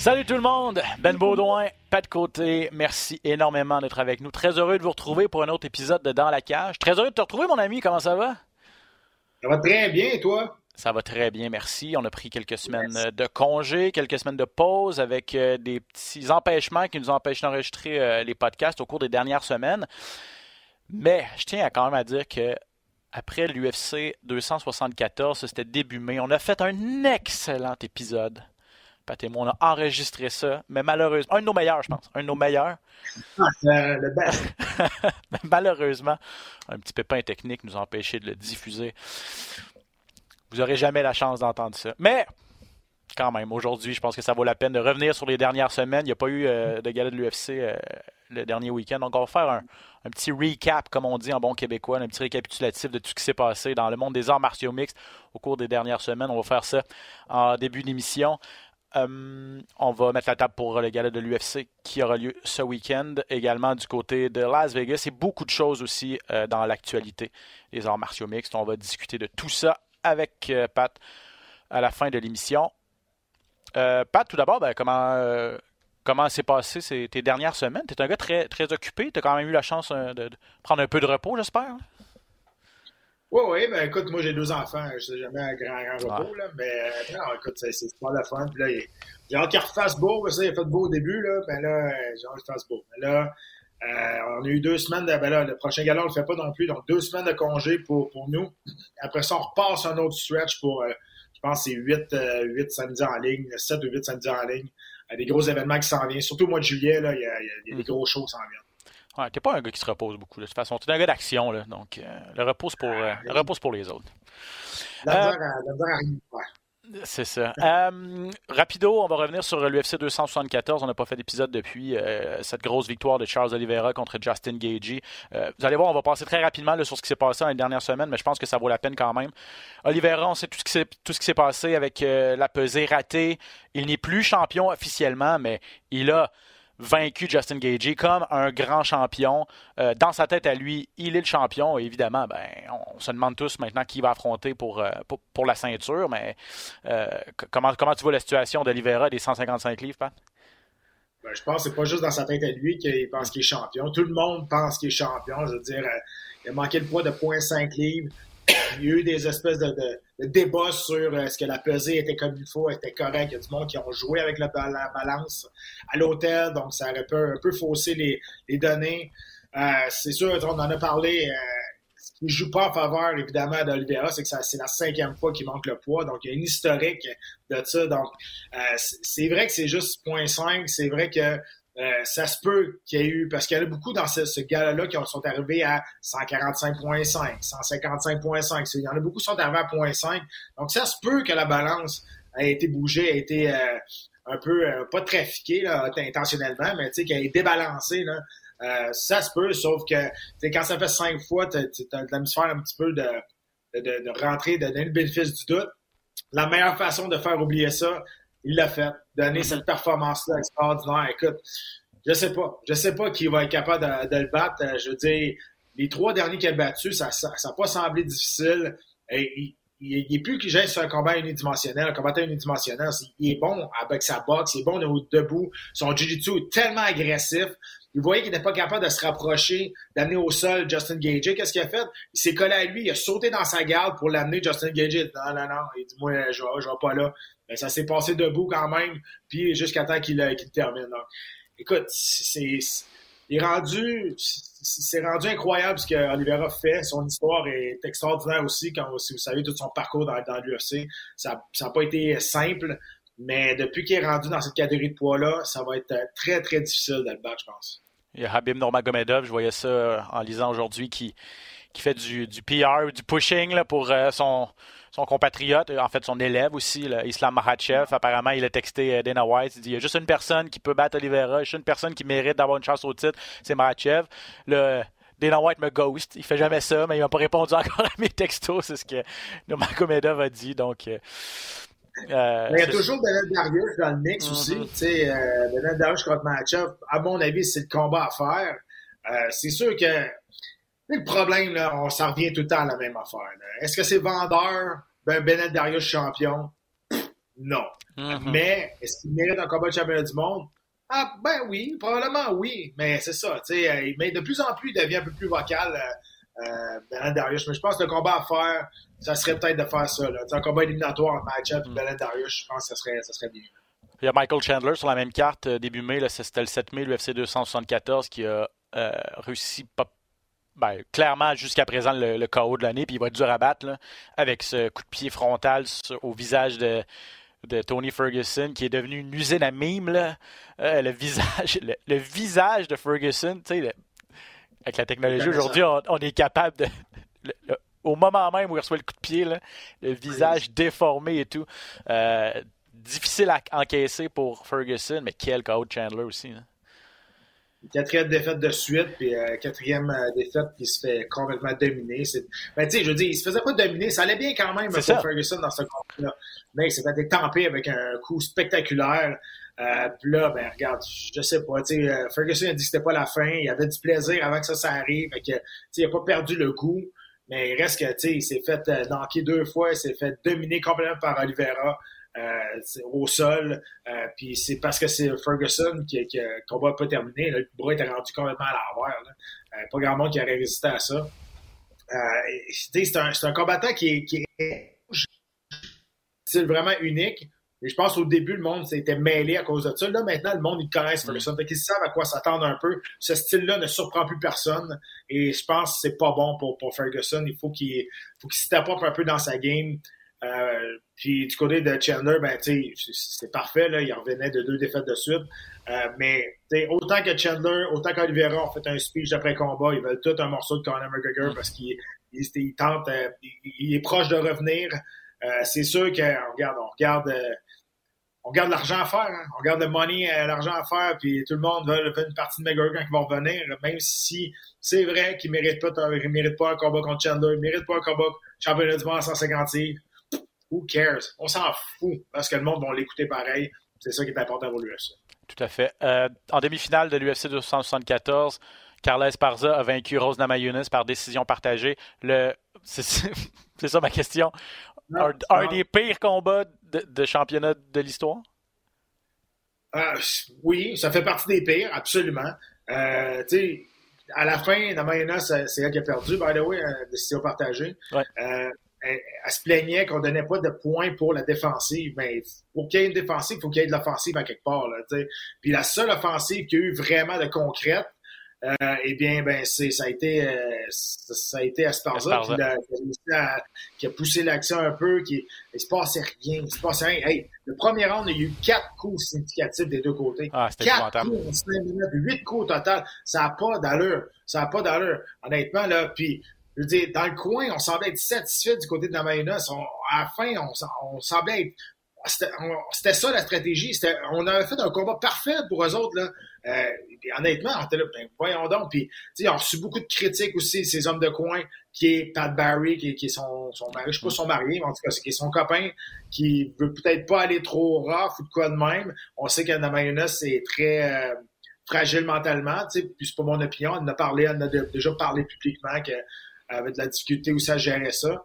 Salut tout le monde, Ben Baudouin, Pat Côté, merci énormément d'être avec nous. Très heureux de vous retrouver pour un autre épisode de Dans la cage. Très heureux de te retrouver mon ami, comment ça va? Ça va très bien, et toi? Ça va très bien, merci. On a pris quelques semaines de congé, quelques semaines de pause avec euh, des petits empêchements qui nous empêchent d'enregistrer euh, les podcasts au cours des dernières semaines. Mais je tiens à quand même à dire que après l'UFC 274, c'était début mai, on a fait un excellent épisode. Pat et moi, on a enregistré ça, mais malheureusement, un de nos meilleurs, je pense, un de nos meilleurs. Ah, c'est le best. Malheureusement, un petit pépin technique nous a empêché de le diffuser. Vous n'aurez jamais la chance d'entendre ça. Mais, quand même, aujourd'hui, je pense que ça vaut la peine de revenir sur les dernières semaines. Il n'y a pas eu euh, de gala de l'UFC euh, le dernier week-end. Donc, on va faire un, petit recap, comme on dit en bon québécois, un petit récapitulatif de tout ce qui s'est passé dans le monde des arts martiaux mixtes au cours des dernières semaines. On va faire ça en début d'émission. Euh, on va mettre la table pour le gala de l'UFC qui aura lieu ce week-end, également du côté de Las Vegas et beaucoup de choses aussi euh, dans l'actualité des arts martiaux mixtes. On va discuter de tout ça avec euh, Pat à la fin de l'émission. Pat, tout d'abord, ben, comment comment s'est passé ces, tes dernières semaines? Tu es un gars très, très occupé. Tu as quand même eu la chance euh, de, de prendre un peu de repos, j'espère? Oui, oui, ben écoute, moi j'ai deux enfants, je sais jamais un grand, grand repos, là, mais euh, non, écoute, c'est pas la fun. Puis là, j'ai hâte qu'il refasse beau, ça, il a fait beau au début, là, ben là, j'ai hâte qu'il fasse beau. Mais là, euh, on a eu deux semaines de, ben là, le prochain gala, on le fait pas non plus, donc deux semaines de congé pour, pour nous. Après ça, on repasse un autre stretch pour, euh, je pense, c'est huit, euh, huit samedis en ligne, sept ou huit samedis en ligne. Euh, des gros événements qui s'en viennent, surtout au mois de juillet, là, il y a, il y des gros shows qui s'en viennent. Ouais, t'es pas un gars qui se repose beaucoup de toute façon. T'es un gars d'action, là. Donc, euh, le repos, c'est pour, euh, le c'est pour les autres. La Euh, à- la misère à faire. C'est ça. Euh, rapido, on va revenir sur l'UFC 274. On n'a pas fait d'épisode depuis euh, cette grosse victoire de Charles Oliveira contre Justin Gagey. Euh, vous allez voir, on va passer très rapidement sur ce qui s'est passé dans les dernières semaines, mais je pense que ça vaut la peine quand même. Oliveira, on sait tout ce qui s'est, passé avec la pesée ratée. Il n'est plus champion officiellement, mais il a vaincu Justin Gagey comme un grand champion. Euh, dans sa tête à lui, il est le champion. Évidemment, ben, on se demande tous maintenant qui va affronter pour, euh, pour, pour la ceinture. Mais euh, comment, comment tu vois la situation d'Olivera des 155 livres, Pat? Ben, je pense que c'est pas juste dans sa tête à lui qu'il pense qu'il est champion. Tout le monde pense qu'il est champion. Je veux dire, il a manqué le poids de 0.5 livres. Il y a eu des espèces de- de débats sur euh, est-ce que la pesée était comme il faut, était correcte. Il y a du monde qui ont joué avec la, la balance à l'hôtel, donc ça aurait un peu fausser les, données. Euh, c'est sûr, on en a parlé. euh, ce qui ne joue pas en faveur, évidemment, d'Olivera, c'est que c'est la cinquième fois qu'il manque le poids. Donc, il y a une historique de ça. Donc, euh, c'est vrai que c'est juste 0.5. C'est vrai que euh, ça se peut qu'il y ait eu, parce qu'il y en a beaucoup dans ce, ce gala-là qui ont- sont arrivés à 145.5, 155.5. C'est- Il y en a beaucoup qui sont arrivés à 0.5. Donc, ça se peut que la balance a été bougée, a été euh, un peu, euh, pas trafiquée intentionnellement, mais tu sais, qu'elle est débalancée. Ça se peut, sauf que quand ça fait cinq fois, tu as de la misère un petit peu de, de rentrer, de donner le bénéfice du doute. La meilleure façon de faire oublier ça, il l'a fait. Donner cette performance-là extraordinaire. Écoute, je sais pas. Je sais pas qui va être capable de, le battre. Euh, Je veux dire, les trois derniers qu'il a battus, ça n'a ça, pas semblé difficile. Il, il, il est plus qu'il gère sur un combat unidimensionnel, un combattant unidimensionnel. Il est bon avec sa boxe, il est bon debout. Son jiu-jitsu est tellement agressif. Il voyait qu'il n'était pas capable de se rapprocher, d'amener au sol Justin Gage. Qu'est-ce qu'il a fait? Il s'est collé à lui, il a sauté dans sa garde pour l'amener Justin Gage. Non, non, non. Il dit, moi, je je vais pas là. Mais ça s'est passé debout quand même, puis jusqu'à temps qu'il euh, termine. Donc, écoute, c'est rendu, c'est rendu incroyable ce que Oliveira fait. Son histoire est extraordinaire aussi, quand si vous savez tout son parcours dans, dans l'UFC. Ça n'a pas été simple, mais depuis qu'il est rendu dans cette catégorie de poids-là, ça va être euh, très, très difficile de le battre, je pense. Il y a Habib Nurmagomedov, je voyais ça euh, en lisant aujourd'hui, qui, qui fait du, du PR, du pushing là, pour euh, son, son compatriote, en fait son élève aussi, Islam Makhachev. Apparemment, il a texté Dana White. Il dit il y a juste une personne qui peut battre Oliveira, juste une personne qui mérite d'avoir une chance au titre, c'est Makhachev. Le, Dana White me ghost. Il fait jamais ça, mais il m'a pas répondu encore à mes textos. C'est ce que Nurmagomedov a dit. Donc, euh, il y a toujours Benel Darius dans le mix mm -hmm. aussi. Tu sais, euh, Benel Darius contre Matchup, à mon avis, c'est le combat à faire. Euh, c'est sûr que le problème, là, on s'en revient tout le temps à la même affaire. Est-ce que c'est vendeur? Ben, Benel Darius champion? Non. Mm -hmm. Mais est-ce qu'il mérite un combat de championnat du monde? Ah, ben oui, probablement oui. Mais c'est ça, tu sais, mais de plus en plus, il devient un peu plus vocal. Euh, Benel Darius, mais je pense que le combat à faire, ça serait peut-être de faire ça. Là. Un combat éliminatoire en match-up, mm. Benel Darius, je pense que ça serait, ça serait bien. Il y a Michael Chandler sur la même carte euh, début mai, c'était le 7 mai, l'UFC 274, qui a euh, réussi pas, ben, clairement jusqu'à présent le, le, KO de l'année, puis il va être dur à battre là, avec ce coup de pied frontal sur, au visage de, de Tony Ferguson, qui est devenu une usine à mime. Là. Euh, le, visage, le, le, visage de Ferguson, tu sais, avec la technologie aujourd'hui, on, on, est capable de. Le, le, au moment même où il reçoit le coup de pied, là, le visage oui. déformé et tout. Euh, difficile à encaisser pour Ferguson, mais quel KO de Chandler aussi. Là. Quatrième défaite de suite, puis euh, quatrième euh, défaite qui se fait complètement dominer. Ben, tu sais, je veux dire, il se faisait pas dominer. Ça allait bien quand même pour ça. Ferguson dans ce combat-là. Mais il s'est fait détamper avec un coup spectaculaire. Euh, puis là, ben regarde, je sais pas, tu sais, Ferguson a dit que c'était pas la fin, il avait du plaisir avant que ça, ça arrive, que, il a pas perdu le goût, mais il reste que, tu il s'est fait euh, danker deux fois, il s'est fait dominer complètement par Oliveira euh, au sol, euh, puis c'est parce que c'est Ferguson qui, qui le combat pas terminé, là, le bras était rendu complètement à l'envers, pas grand monde qui aurait résisté à ça. c'est un, un combattant qui est, qui est vraiment unique, mais je pense au début, le monde s'était mêlé à cause de ça. Là, maintenant, le monde, ils connaissent Ferguson. Fait qu'ils savent à quoi s'attendre un peu. Ce style-là ne surprend plus personne. Et je pense que c'est pas bon pour, pour Ferguson. Il faut qu'il faut qu'il se tape un peu dans sa game. Euh, puis du côté de Chandler, ben, tu sais, c'est parfait. Là. Il revenait de deux défaites de suite. Euh, mais autant que Chandler, autant qu'Olivera ont fait un speech d'après-combat, ils veulent tout un morceau de Conor McGregor parce qu'il il, il, tente, euh, il, il, est proche de revenir. Euh, c'est sûr qu'on regarde, on regarde on garde l'argent à faire, hein? on garde le money, euh, l'argent à faire, puis tout le monde veut faire une partie de McGregor quand il va revenir, même si c'est vrai qu'il ne mérite pas, mérite pas un combat contre Chandler, il ne mérite pas un combat championnat du monde à 150 Who cares? On s'en fout, parce que le monde va l'écouter pareil. C'est ça qui est important pour l'UFC. Tout à fait. Euh, en demi-finale de l'UFC 274, Carla Esparza a vaincu Rose Namajunas par décision partagée. Le... C'est ça ma question. Un, un des pires combats de, de championnat de l'histoire? Euh, oui, ça fait partie des pires, absolument. Euh, tu sais, à la fin, Namayana, c'est elle qui a perdu, by the way, décision partagée. Ouais. Euh, elle, elle, se plaignait qu'on donnait pas de points pour la défensive. Mais pour qu'il y ait une défensive, il faut qu'il y ait de l'offensive à quelque part. Là, t'sais. Puis la seule offensive qui a eu vraiment de concrète, euh, eh bien, ben, c'est, ça a été, euh, ça a été qui, a, qui, a, qui, a, poussé l'action un peu, qui, il se passait rien, il se passait rien. Hey, le premier round, il y a eu quatre coups significatifs des deux côtés. Ah, quatre coups en cinq minutes, huit coups au total. Ça n'a pas d'allure. Ça n'a pas d'allure. Honnêtement, là, puis, je veux dire, dans le coin, on semblait être satisfait du côté de la Mayonnaise. à la fin, on, on semblait être c'était ça la stratégie. On avait fait un combat parfait pour eux autres. Là. Euh, honnêtement, on était là, ben, voyons donc. Puis, ils ont reçu beaucoup de critiques aussi, ces hommes de coin, qui est Pat Barry, qui, qui est son, son mari, je sais pas son mari, mais en tout cas, qui est son copain, qui veut peut-être pas aller trop rough ou de quoi de même. On sait que mayonnaise, c'est très euh, fragile mentalement, puis c'est pas mon opinion. On en a parlé, on a déjà parlé publiquement qu'elle avait de la difficulté aussi à gérer ça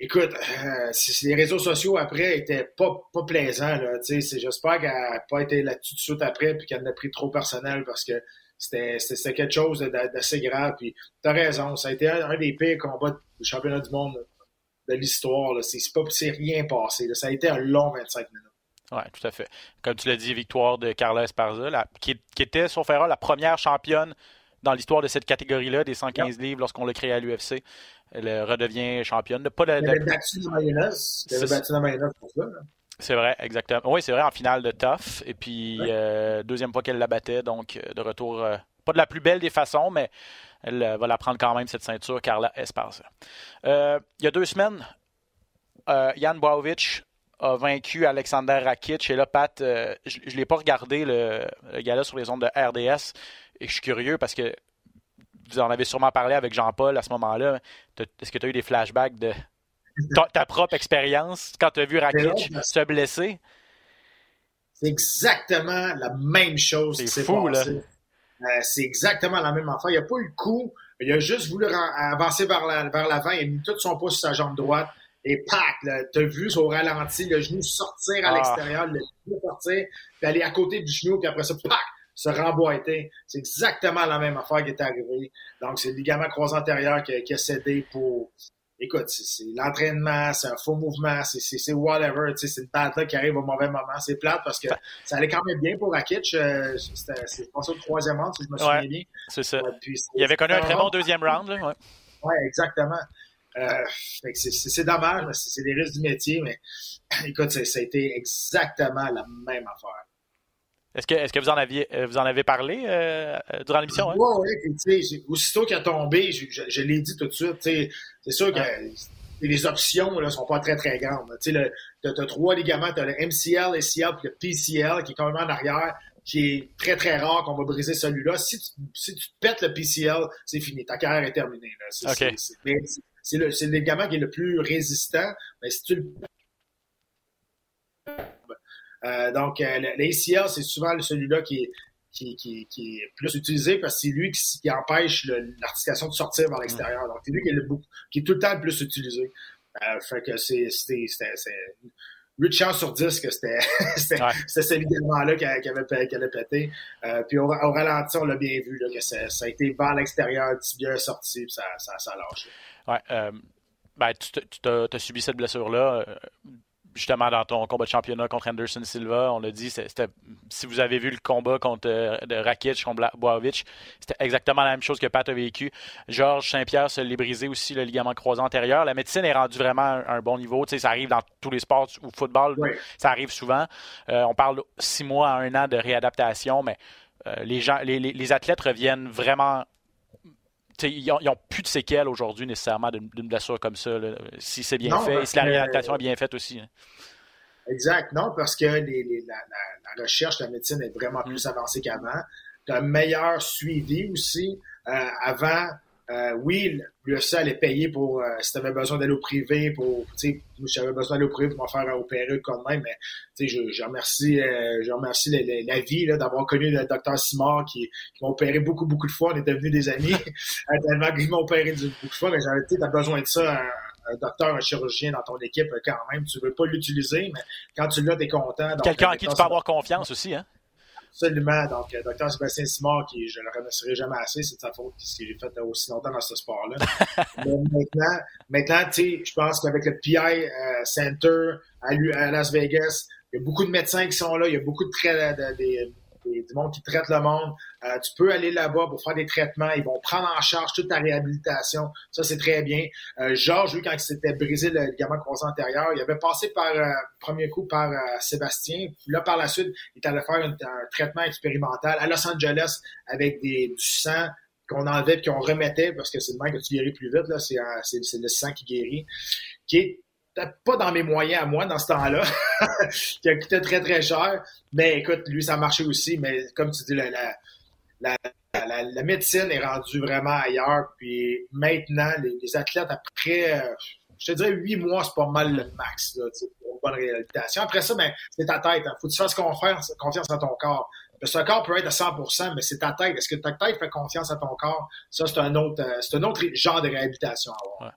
écoute, euh, les réseaux sociaux après étaient pas, pas plaisants. J'espère qu'elle n'a pas été là-dessus de suite après puis qu'elle n'a pris trop personnel parce que c'était, quelque chose d'assez grave. Puis t'as raison, ça a été un, des pires combats du championnat du monde de l'histoire. C'est, rien passé. Ça a été un long 25 minutes. Oui, tout à fait. Comme tu l'as dit, victoire de Carla Esparza, qui, était, sauf erreur, la première championne dans l'histoire de cette catégorie-là, des 115 yep. livres, lorsqu'on l'a créé à l'UFC. Elle redevient championne. Pas la mayonnaise. Elle battu la pour ça. C'est vrai, exactement. Oui, c'est vrai, en finale de Tough. Et puis, ouais. euh, deuxième fois qu'elle la battait, donc de retour euh, pas de la plus belle des façons, mais elle va la prendre quand même, cette ceinture, Carla Esparza. il y a deux semaines, Jan Boavich a vaincu Alexander Rakic. Et là, Pat, je ne l'ai pas regardé, le, le gars-là, sur les ondes de RDS. Et je suis curieux parce que vous en avez sûrement parlé avec Jean-Paul à ce moment-là. Est-ce que tu as eu des flashbacks de ta, propre expérience quand tu as vu Rakic se blesser? C'est exactement la même chose C'est fou, là. Euh, c'est exactement la même affaire. Il n'a pas eu le coup. Il a juste voulu avancer vers l'avant. il a mis tout son pouce sur sa jambe droite. Et pac, tu as vu au ralenti le genou sortir à ah. l'extérieur, le genou sortir, puis aller à côté du genou, puis après ça, pac, se remboîter. C'est exactement la même affaire qui est arrivée. Donc, c'est le ligament croisé antérieur qui, qui a cédé pour, écoute, c'est l'entraînement, c'est un faux mouvement, c'est whatever, c'est une bad qui arrive au mauvais moment. C'est plate parce que ça allait quand même bien pour Rakic. Euh, c'est passé au troisième round, si je me souviens bien. C'est ça. Euh, il avait connu un très bon deuxième round. Là, ouais. ouais, exactement. Euh, c'est dommage, c'est des risques du métier, mais écoute, ça a été exactement la même affaire. Est-ce que, vous en aviez euh, vous en avez parlé euh, euh, durant l'émission? Hein? Oui, oui. Aussitôt qu'il a tombé, je, je, l'ai dit tout de suite. C'est sûr que les options ne sont pas très, très grandes. Tu as, trois ligaments. Tu as le MCL, ACL puis le PCL qui est quand même en arrière, qui est très, très rare qu'on va briser celui-là. Si tu, si tu pètes le PCL, c'est fini. Ta carrière est terminée. C'est le, le ligament qui est le plus résistant. Mais si tu le euh, donc, euh, l'ACL, c'est souvent celui-là qui est, qui, qui, qui, est plus utilisé parce que c'est lui qui, qui empêche l'articulation de sortir vers l'extérieur. Donc, c'est lui qui est, le, qui est tout le temps le plus utilisé. Euh, fait que c'est 8 chances sur 10 que c'était ouais. cet évidemment-là qui, avait, pété. Euh, puis au, au, ralenti, on l'a bien vu, là, que ça, ça, a été vers l'extérieur, tibia est sorti, puis ça, ça, ça a lâché. Ouais, euh, ben, tu, tu as, subi cette blessure-là. Justement dans ton combat de championnat contre Anderson Silva, on l'a dit, c'était, si vous avez vu le combat contre euh, de Rakic contre Boavic, c'était exactement la même chose que Pat a vécu. Georges Saint-Pierre se l'est brisé aussi le ligament croisé antérieur. La médecine est rendue vraiment à un bon niveau. Tu sais, ça arrive dans tous les sports ou football, ça arrive souvent. Euh, on parle six mois à un an de réadaptation, mais euh, les, gens, les, les athlètes reviennent vraiment ils n'ont plus de séquelles aujourd'hui nécessairement d'une blessure comme ça, si c'est bien fait et si la réadaptation est bien faite aussi. Hein. Exact, non, parce que les, la, recherche, la médecine est vraiment plus mm. avancée qu'avant. Tu as un meilleur suivi aussi. Euh, avant, euh, oui, l'UFC allait payer pour, euh, si tu avais besoin d'aller au privé, pour, tu sais, j'avais besoin d'aller au privé pour me faire opérer quand même, mais, tu sais, je, je, remercie, euh, je remercie la, vie, d'avoir connu le docteur Simard qui, qui m'a opéré beaucoup, beaucoup de fois. On est devenus des amis, tellement qu'il m'a opéré beaucoup de fois, mais tu as besoin de ça, un, docteur, un chirurgien dans ton équipe quand même. Tu veux pas l'utiliser, mais quand tu l'as, t'es content. Quelqu'un en qui tu peux avoir confiance aussi, hein? Absolument. Donc, euh, Dr. Sébastien Simard, qui je ne le remercierai jamais assez, c'est de sa faute qu'il a fait aussi longtemps dans ce sport-là. Mais maintenant, maintenant tu sais, je pense qu'avec le PI euh, Center à, à, Las Vegas, il y a beaucoup de médecins qui sont là, il y a beaucoup de, traits de, de, du monde qui traite le monde. Euh, tu peux aller là-bas pour faire des traitements. Ils vont prendre en charge toute ta réhabilitation. Ça, c'est très bien. Euh, Georges, lui, quand il s'était brisé le ligament croisé antérieur, il avait passé par euh, premier coup par Sébastien. Puis là, par la suite, il est allé faire un, traitement expérimental à Los Angeles avec des, du sang qu'on enlevait et qu'on remettait parce que c'est le même que tu guéris plus vite. Là, c'est, c'est le sang qui guérit, qui est pas dans mes moyens à moi dans ce temps-là, qui a coûté très très cher. Mais écoute, lui, ça a marché aussi. Mais comme tu dis, la, la, la, la médecine est rendue vraiment ailleurs. Puis maintenant, les, athlètes, après, euh, je te dirais, huit mois, c'est pas mal le max là, pour une bonne réhabilitation. Après ça, ben, c'est ta tête. Hein. Faut que tu fasses confiance, à ton corps. Parce que corps peut être à 100%, mais c'est ta tête. Est-ce que ta tête fait confiance à ton corps? Ça, c'est un autre, euh, c'est un autre genre de réhabilitation à avoir.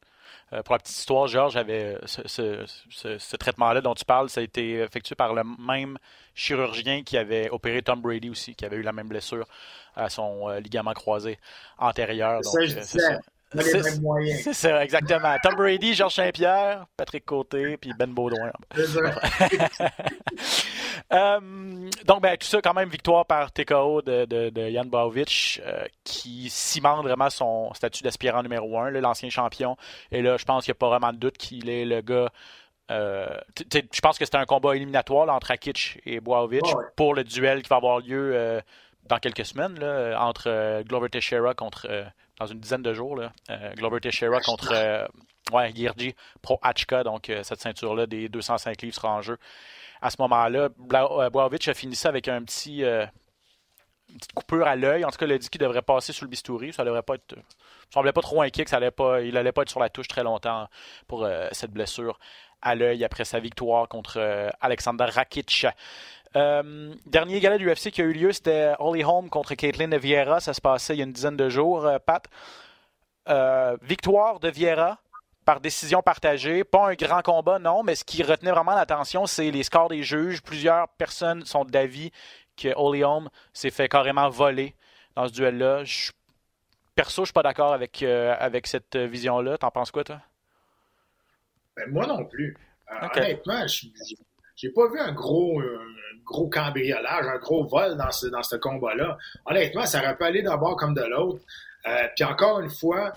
Euh, pour la petite histoire, Georges avait ce, ce, traitement-là dont tu parles, ça a été effectué par le même chirurgien qui avait opéré Tom Brady aussi, qui avait eu la même blessure à son euh, ligament croisé antérieur. Donc, euh. C'est ça, exactement. Tom Brady, Georges Saint-Pierre, Patrick Côté, puis Ben Baudouin. euh, donc, ben, tout ça, quand même, victoire par TKO de, de, de Jan Bovic, euh, qui cimente vraiment son statut d'aspirant numéro un, l'ancien champion. Et là, je pense qu'il n'y a pas vraiment de doute qu'il est le gars. Euh, je pense que c'était un combat éliminatoire entre Akic et Boavic pour le duel qui va avoir lieu dans quelques semaines, là, entre euh, Glover Teixeira contre, euh, dans une dizaine de jours, là, euh, Glover Teixeira contre euh, ouais, Pro Hachka, donc euh, cette ceinture-là des 205 livres sera en jeu. À ce moment-là, Blaovic a fini ça avec un petit, euh, une petite coupure à l'œil. En tout cas, il a dit qu'il devrait passer sous le bistouri. Ça devrait pas être. Il semblait pas trop inquiet que ça allait pas. Il allait pas être sur la touche très longtemps pour euh, cette blessure à l'œil après sa victoire contre euh, Alexander Rakic. Euh, dernier gala du UFC qui a eu lieu, c'était Holly Holm contre Caitlin de Vieira. Ça se passait il y a une dizaine de jours, euh, Pat. Victoire de Vieira par décision partagée. Pas un grand combat, non, mais ce qui retenait vraiment l'attention, c'est les scores des juges. Plusieurs personnes sont d'avis que Holly Holm s'est fait carrément voler dans ce duel-là. Perso, je suis pas d'accord avec, avec cette vision-là. T'en penses quoi, toi? Ben, moi non plus. Euh, Ok. Honnêtement, je- j'ai- pas vu un gros, euh, gros cambriolage, un gros vol dans ce, dans ce combat-là. Honnêtement, ça aurait pu aller d'un bord comme de l'autre. Euh, Puis encore une fois,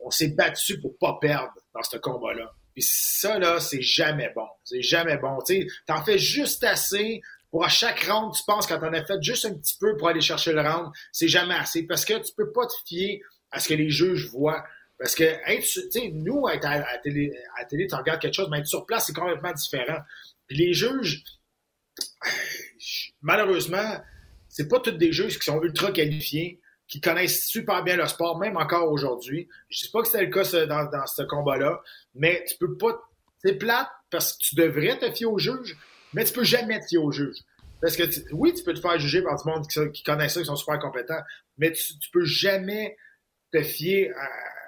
on s'est battu pour pas perdre dans ce combat-là. Puis ça, là, c'est jamais bon. C'est jamais bon. Tu t'en fais juste assez pour à chaque round, tu penses quand t'en as fait juste un petit peu pour aller chercher le round, c'est jamais assez. Parce que tu peux pas te fier à ce que les juges voient. Parce que être, nous, être à, à télé, à télé, tu regardes quelque chose, mais être sur place, c'est complètement différent. Puis les juges, malheureusement, c'est pas tous des juges qui sont ultra qualifiés, qui connaissent super bien le sport, même encore aujourd'hui. Je dis pas que c'était le cas dans, dans ce combat-là, mais tu peux pas. C'est plate parce que tu devrais te fier aux juges, mais tu peux jamais te fier aux juges. Parce que oui, tu peux te faire juger par du monde qui, qui connaît ça, qui sont super compétents, mais tu, tu peux jamais te fier à-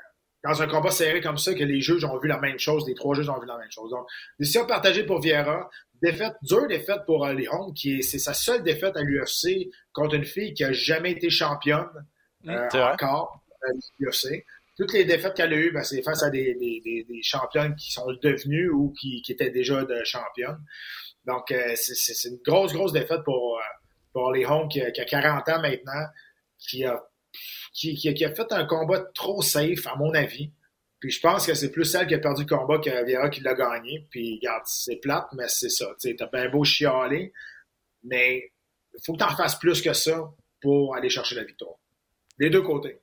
dans un combat serré comme ça que les juges ont vu la même chose, les trois juges ont vu la même chose. Donc, décision partagée pour Vieira, défaite, dure défaite pour euh, Léon, qui est, c'est sa seule défaite à l'UFC contre une fille qui a jamais été championne euh, C'est vrai. encore à l'UFC. Toutes les défaites qu'elle a eues, ben, c'est face à des, des, des, des championnes qui sont devenues ou qui, qui étaient déjà de championnes. Donc, euh, c'est, c'est, c'est une grosse, grosse défaite pour, euh, pour Léon qui, a- qui a 40 ans maintenant, qui a, qui, a- fait un combat trop safe, à mon avis. Puis je pense que c'est plus celle qui a perdu le combat que Vieira qui l'a gagné. Puis regarde, c'est plate, mais c'est ça. Tu t'as bien beau chialer, mais il faut que t'en fasses plus que ça pour aller chercher la victoire. Les deux côtés.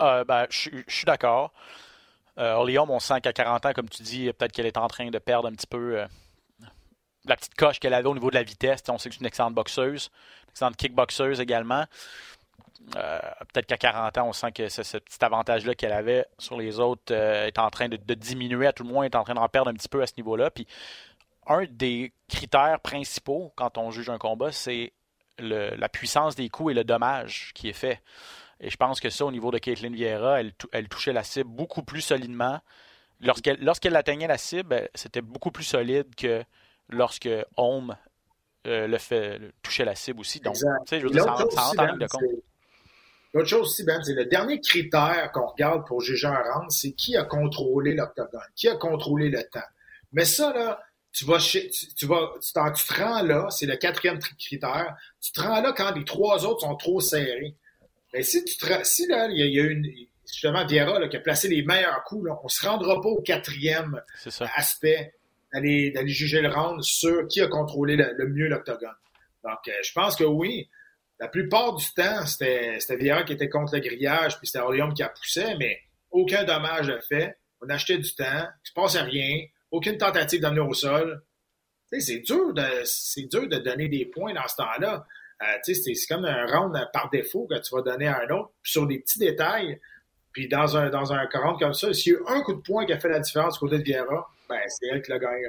Euh, ben, je suis- d'accord. Euh, Holm, on sent qu'à 40 ans, comme tu dis, peut-être qu'elle est en train de perdre un petit peu euh, la petite coche qu'elle avait au niveau de la vitesse. Tu On sait que c'est une excellente boxeuse, une excellente kickboxeuse également. Euh, peut-être qu'à 40 ans, on sent que ce, ce petit avantage-là qu'elle avait sur les autres euh, est en train de, de diminuer, à tout le moins, est en train d'en perdre un petit peu à ce niveau-là. Puis, un des critères principaux quand on juge un combat, c'est la puissance des coups et le dommage qui est fait. Et je pense que ça, au niveau de Caitlin Vieira, elle, tou- elle touchait la cible beaucoup plus solidement. Lorsqu'elle lorsqu'elle atteignait la cible, elle- c'était beaucoup plus solide que lorsque Home euh, le fait, la cible aussi. Donc, tu sais, je veux dire, ça, ça aussi, en Ben, ligne de compte. L'autre chose aussi, Ben, c'est le dernier critère qu'on regarde pour juger un round, c'est qui a contrôlé l'octogone, qui a contrôlé le temps. Mais ça, là, tu vas tu, tu vas, tu, te rends là, c'est le quatrième tri- critère, tu te rends là quand les trois autres sont trop serrés. Mais si tu te, si là, il y a, il y a une, justement, Vieira, là, qui a placé les meilleurs coups, là, on se rendra pas au quatrième aspect d'aller d'aller juger le round sur qui a contrôlé le, le mieux l'octogone. Donc, euh, je pense que oui, la plupart du temps, c'était Vieira qui était contre le grillage, puis c'était Orléans qui a poussé, mais aucun dommage de fait. On achetait du temps, il se passait rien, aucune tentative d'amener au sol. C'est dur de dur de donner des points dans ce temps-là. Euh, c'est comme un round par défaut que tu vas donner à un autre, puis sur des petits détails. Puis dans un, dans un round comme ça, s'il y a eu un coup de poing qui a fait la différence du côté de Vieira, ben, c'est elle qui l'a gagné.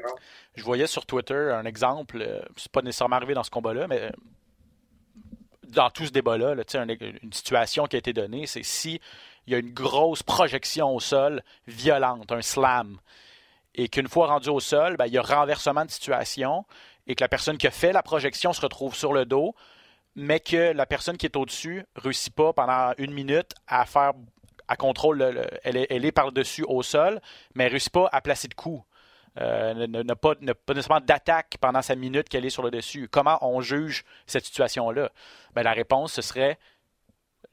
Je voyais sur Twitter un exemple, euh, c'est pas nécessairement arrivé dans ce combat-là, mais euh, dans tout ce débat-là, une situation qui a été donnée, c'est si il y a une grosse projection au sol violente, un slam, et qu'une fois rendu au sol, ben, il y a renversement de situation, et que la personne qui a fait la projection se retrouve sur le dos, mais que la personne qui est au-dessus réussit pas pendant une minute à faire à contrôle, le- le- elle, est, elle est par-dessus au sol, mais elle réussit pas à placer de coup. Euh, n'a pas, nécessairement d'attaque pendant sa minute qu'elle est sur le dessus. Comment on juge cette situation-là? Ben, la réponse, ce serait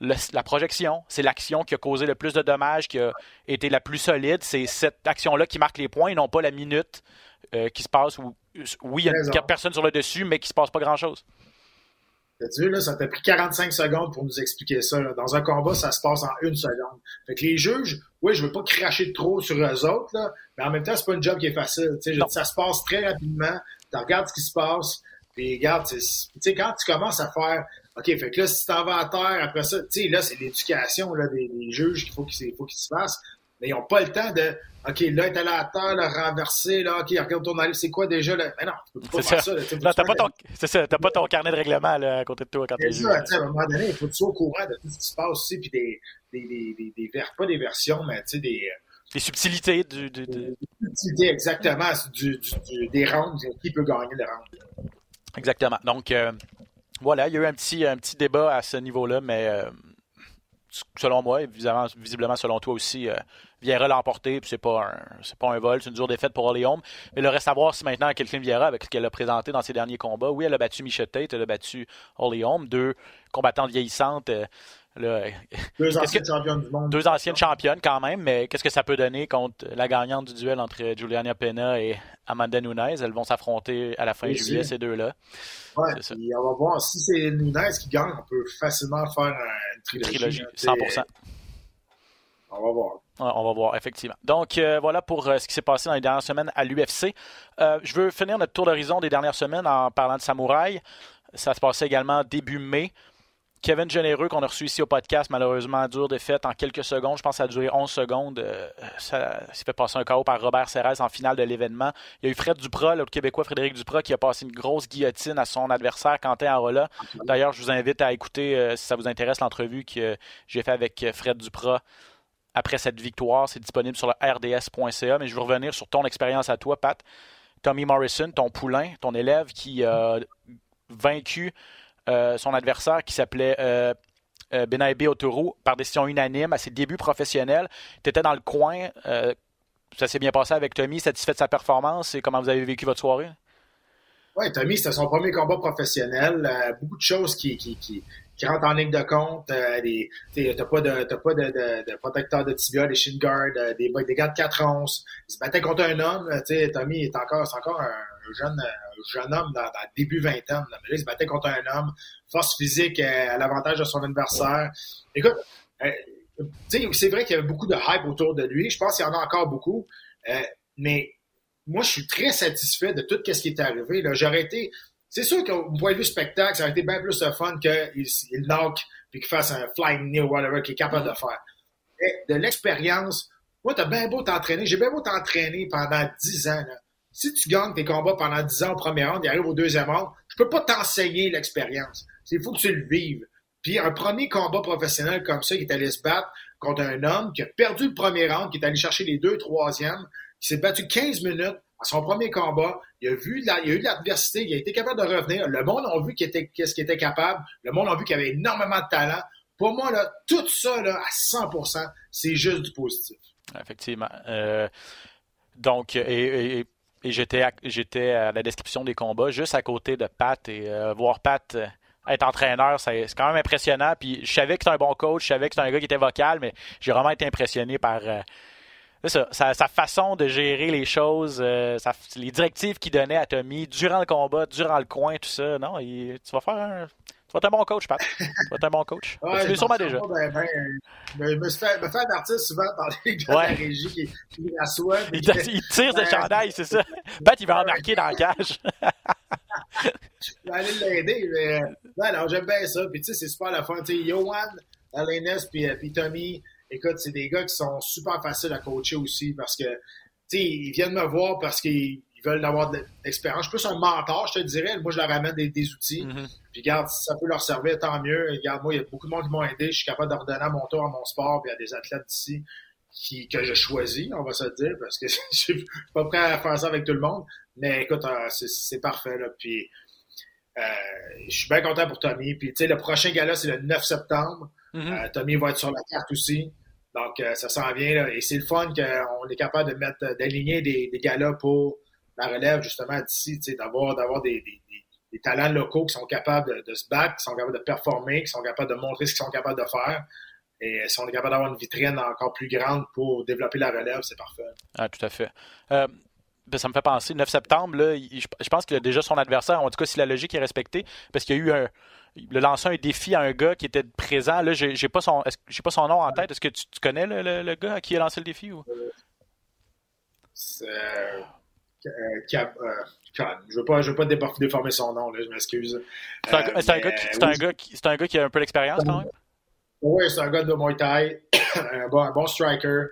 le- la projection. C'est l'action qui a causé le plus de dommages, qui a été la plus solide. C'est cette action-là qui marque les points et non pas la minute euh, qui se passe où, oui, il y a personnes sur le dessus, mais qui se passe pas grand-chose. Là, ça t'a pris 45 secondes pour nous expliquer ça. là. Dans un combat, ça se passe en une seconde. Fait que les juges, oui, je veux pas cracher trop sur eux autres, là, mais en même temps, c'est pas une job qui est facile. Je ça se passe très rapidement. Tu regardes ce qui se passe, puis regarde, tu sais, quand tu commences à faire OK, fait que là, si tu t'en vas à terre, après ça, tu sais, là, c'est l'éducation là, des, des juges qu'il faut qu'ils faut qu'ils se fassent. Mais ils n'ont pas le temps de OK, là, t'es allé à terre, là, renversé, là, OK, regarde ton allée, c'est quoi déjà? Là? Mais non, tu peux pas faire ça. ça. là, Là, t'as pas ton, c'est ça, t'as pas ton carnet de règlement là, à côté de toi quand t'es sais, à un moment donné, il faut que tu sois au courant de tout ce qui se passe aussi, puis des, des, des, des, des ver- pas des versions, mais tu sais, des, Les subtilités du, du- des subtilités exactement du, du, du- des rounds, qui peut gagner le round. Exactement. Donc, euh, voilà, il y a eu un petit, un petit débat à ce niveau-là, mais euh, selon moi, visiblement, visiblement selon toi aussi, euh, Vieira l'a emporté, puis c'est pas un, pas un vol, c'est une dure défaite pour Holm. Mais il reste à voir si maintenant, Kathleen Vieira, avec ce qu'elle a présenté dans ses derniers combats, oui, elle a battu Michette Tate, elle a battu Holly Holm, deux combattantes vieillissantes, euh, là, Deux anciennes que- championnes du monde. deux anciennes championnes quand même, mais qu'est-ce que ça peut donner contre la gagnante du duel entre Juliana Pena et Amanda Nunes? Elles vont s'affronter à la fin juillet, ces deux-là. Ouais, puis on va voir. Si c'est Nunez qui gagne, on peut facilement faire un- une trilogie. Trilogie, là, tu sais. 100%. On va voir. On va voir, effectivement. Donc, euh, voilà pour euh, ce qui s'est passé dans les dernières semaines à l'UFC. Euh, je veux finir notre tour d'horizon des dernières semaines en parlant de Samouraï. Ça se passait également début mai. Kevin Généreux, qu'on a reçu ici au podcast, malheureusement, dure défaite en quelques secondes. Je pense que ça a duré 11 secondes. Euh, ça s'est fait passer un KO par Robert Serres en finale de l'événement. Il y a eu Fred Duprat, le Québécois Frédéric Duprat, qui a passé une grosse guillotine à son adversaire, Quentin Arola. D'ailleurs, je vous invite à écouter, euh, si ça vous intéresse, l'entrevue que j'ai fait avec Fred Duprat après cette victoire. C'est disponible sur le rds.ca. Mais je veux revenir sur ton expérience à toi, Pat. Tommy Morrison, ton poulain, ton élève qui a vaincu son adversaire qui s'appelait euh, euh, Benaibé Otoro par décision unanime à ses débuts professionnels. Tu étais dans le coin. euh, ça s'est bien passé avec Tommy, satisfait de sa performance et comment vous avez vécu votre soirée? Oui, Tommy, c'était son premier combat professionnel. Euh, beaucoup de choses qui, qui, qui, rentrent en ligne de compte. Euh, des, t'as pas de, pas de, protecteur de tibia, des shin guards, euh, des, des gars de 4 onces. Il se battait contre un homme. Tommy est encore, c'est encore un jeune, un jeune homme dans, dans début vingtaine. Là, il se battait contre un homme. Force physique euh, à l'avantage de son adversaire. Écoute, euh, c'est vrai qu'il y avait beaucoup de hype autour de lui. Je pense qu'il y en a encore beaucoup. Euh, mais moi, je suis très satisfait de tout ce qui est arrivé. J'aurais été. C'est sûr qu'au point de vue spectacle, ça aurait été bien plus de fun qu'il il knock puis qu'il fasse un flying knee ou whatever qu'il est capable de faire. Mais de l'expérience, moi, t'as bien beau t'entraîner. J'ai bien beau t'entraîner pendant 10 ans. Si tu gagnes tes combats pendant 10 ans au premier round, il arrive au deuxième round, je peux pas t'enseigner l'expérience. Il faut que tu le vives. Puis un premier combat professionnel comme ça, qui est allé se battre contre un homme qui a perdu le premier round, qui est allé chercher les deux troisièmes, qui s'est battu 15 minutes à son premier combat. Il a vu, la, a eu l'adversité, il a été capable de revenir. Le monde a vu qu'il était, qu'est-ce qu'il était capable. Le monde a vu qu'il avait énormément de talent. Pour moi, là, tout ça, là, à 100%, c'est juste du positif. Effectivement. Euh, donc, et, et- et j'étais, à, j'étais à la description des combats, juste à côté de Pat, et euh, voir Pat euh, être entraîneur, c'est, quand même impressionnant. Puis je savais que c'était un bon coach, je savais que c'était un gars qui était vocal, mais j'ai vraiment été impressionné par euh, sa, façon de gérer les choses, les directives qu'il donnait à Tommy durant le combat, durant le coin, tout ça. Non, tu vas faire un. Tu vas être un bon coach, Pat. Tu vas être un bon coach. tu l'es sûrement déjà. Ben, ben, ben, je me suis fait, me fait avertir souvent par les gars Ouais. de la régie qui, qui m'assoient. Il, tire ce chandail, c'est ça. Pat, il va embarquer dans la cage. Je vais aller l'aider, mais non, non, j'aime bien ça. Puis tu sais, c'est super la fun. Tu sais, Johan, Alaines, puis, euh, puis Tommy, écoute, c'est des gars qui sont super faciles à coacher aussi parce que, tu sais, ils viennent me voir parce qu'ils ils veulent avoir de l'expérience. Je suis plus un mentor, je te dirais. Moi, je leur amène des, des outils. Mhm. Puis, regarde, si ça peut leur servir, tant mieux. Regarde, moi, il y a beaucoup de monde qui m'ont aidé. Je suis capable de redonner à mon tour à mon sport, puis à des athlètes d'ici qui, que je choisis, on va se le dire, parce que je suis pas prêt à faire ça avec tout le monde. Mais écoute, euh, c'est- parfait, là. Puis, euh, je suis bien content pour Tommy. Puis, tu sais, le prochain gala, c'est le 9 septembre. Mhm. Euh, Tommy va être sur la carte aussi. Donc, euh, ça s'en vient. Là. Et c'est le fun qu'on est capable de mettre, d'aligner des, des galas pour la relève, justement, d'ici, d'avoir, d'avoir des, des, des- des talents locaux qui sont capables de, de se battre, qui sont capables de performer, qui sont capables de montrer ce qu'ils sont capables de faire. Et si on est capable d'avoir une vitrine encore plus grande pour développer la relève, c'est parfait. Ah, tout à fait. Euh, ben, ça me fait penser, 9 septembre, là, il- je, pense qu'il a déjà son adversaire, en tout cas si la logique est respectée, parce qu'il y a eu un- il a lancé un défi à un gars qui était présent. Là, j'ai pas son, j'ai pas son nom en tête. Est-ce que tu, connais le, le, gars à qui a lancé le défi ou? Euh, euh, je veux pas, je veux pas déformer son nom, là, je m'excuse. C'est un, un, gars qui, c'est un, gars qui, c'est un gars qui a un peu d'expérience quand même? Oui, c'est un gars de Muay Thai, un, bon, un bon striker.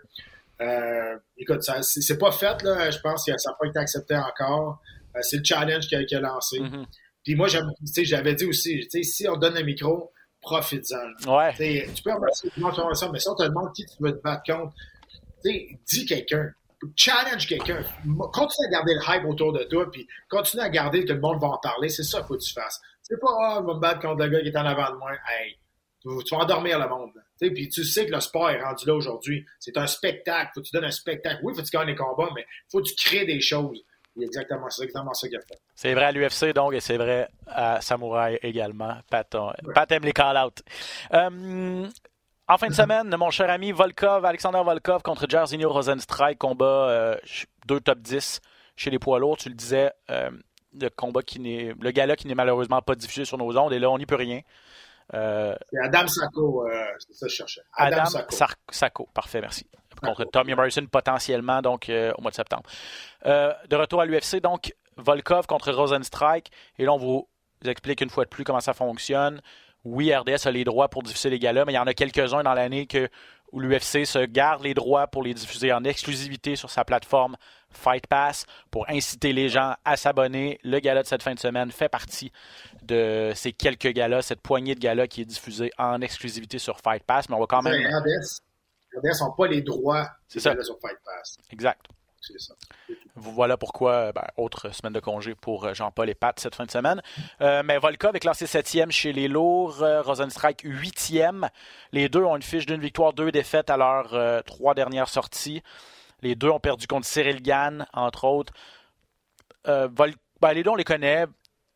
Euh, écoute, ça, c'est, pas fait, là. Je pense que ça n'a pas été accepté encore. c'est le challenge qu'il a, a lancé. Mm-hmm. Puis moi, j'avais dit aussi, si on donne un micro, profite-en. Ouais. Tu peux avoir une information, mais si on te demande qui tu veux te battre contre, dis quelqu'un. Challenge quelqu'un. Continue à garder le hype autour de toi, puis continue à garder que le monde va en parler. C'est ça qu'il faut que tu fasses. C'est pas, ah, oh, va me battre contre le gars qui est en avant de moi. Hey, tu, vas endormir le monde. Puis tu sais que le sport est rendu là aujourd'hui. C'est un spectacle. Faut que tu donnes un spectacle. Oui, faut que tu gagnes les combats, mais faut que tu crées des choses. Exactement, c'est exactement ça qu'il a fait. C'est vrai à l'UFC, donc, et c'est vrai à Samouraï également. Pat, aime les call-outs. Euh, en fin de semaine, mon cher ami Volkov, Alexander Volkov contre Jairzinho Rosenstrike, combat euh, deux top 10 chez les poids lourds. Tu le disais, euh, le combat qui n'est, le gala qui n'est malheureusement pas diffusé sur nos ondes, et là, on n'y peut rien. c'est Adam Sacco, c'est ça que je cherchais. Adam, Sacco. Parfait, merci contre Tommy Morrison potentiellement donc euh, au mois de septembre. Euh, de retour à l'UFC, donc Volkov contre Rosenstrike. Et là, on vous explique une fois de plus comment ça fonctionne. Oui, RDS a les droits pour diffuser les galas, mais il y en a quelques-uns dans l'année que, où l'UFC se garde les droits pour les diffuser en exclusivité sur sa plateforme Fight Pass pour inciter les gens à s'abonner. Le gala de cette fin de semaine fait partie de ces quelques galas, cette poignée de galas qui est diffusée en exclusivité sur Fight Pass, mais on va quand même. RDS n'ont pas les droits sur Fight Pass. Exact. Voilà pourquoi, ben, autre semaine de congé pour euh, Jean-Paul et Pat cette fin de semaine. Euh, mais Volkov est classé septième chez les lourds, euh, Rosenstrike huitième. Les deux ont une fiche d'une victoire, deux défaites à leurs trois dernières sorties. Les deux ont perdu contre Cyril Gann, entre autres. Ben, les deux, on les connaît.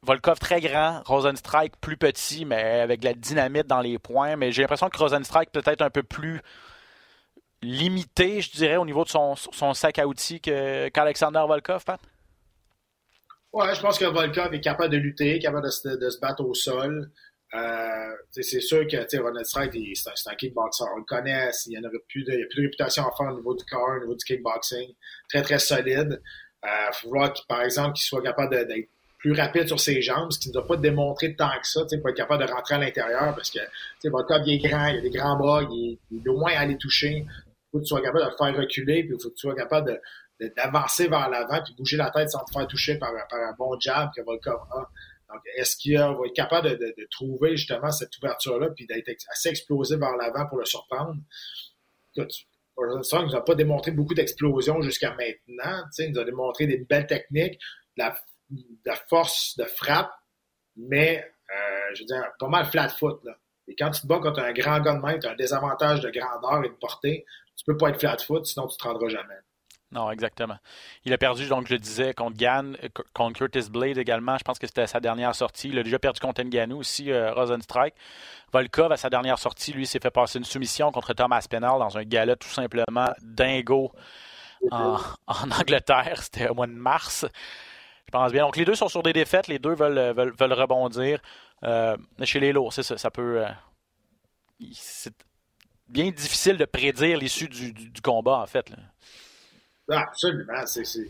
Volkov très grand, Rosenstrike plus petit, mais avec de la dynamite dans les points. Mais j'ai l'impression que Rosenstrike peut-être un peu plus limité, je dirais, au niveau de son, sac à outils qu'Alexander Volkov, Pat? Ouais, je pense que Volkov est capable de lutter, capable de se, battre au sol. Euh, c'est sûr que Ronald Strike, c'est un, kickboxer. On le connaît, il n'y a plus de, plus de réputation à faire au niveau du corps, au niveau du kickboxing. Très, très solide. Il euh, vouloir, par exemple, qu'il soit capable d'être plus rapide sur ses jambes, ce qui ne doit pas démontrer tant que ça, pour être capable de rentrer à l'intérieur, parce que Volkov, est grand, il a des grands bras, il est, il est loin à aller toucher faut que tu sois capable de le faire reculer, puis il faut que tu sois capable d'avancer vers l'avant, puis bouger la tête sans te faire toucher par, un bon jab que Volkov a. Donc, est-ce qu'il va être capable de, trouver justement cette ouverture-là, puis d'être assez explosif vers l'avant pour le surprendre? Écoute, ça ne nous a pas démontré beaucoup d'explosions jusqu'à maintenant. Il nous a démontré des belles techniques, de la, force de frappe, mais euh, je veux dire, pas mal flat foot. Là. Et quand tu te bats contre un grand gars de main, tu as un désavantage de grandeur et de portée tu peux pas être flat foot, sinon tu te rendras jamais. Non, exactement. Il a perdu, donc je le disais, contre Gann, euh, contre Curtis Blade également. Je pense que c'était sa dernière sortie. Il a déjà perdu contre Ngannou aussi, euh, Rosenstrike. Volkov, à sa dernière sortie, lui, s'est fait passer une soumission contre Thomas Penal dans un gala tout simplement dingo en, Angleterre. C'était au mois de mars. Je pense bien. Donc les deux sont sur des défaites. Les deux veulent, veulent, rebondir. Euh, chez les lourds, c'est ça. Ça peut bien difficile de prédire l'issue du, du, combat, en fait. Là. Ah, absolument. C'est ça.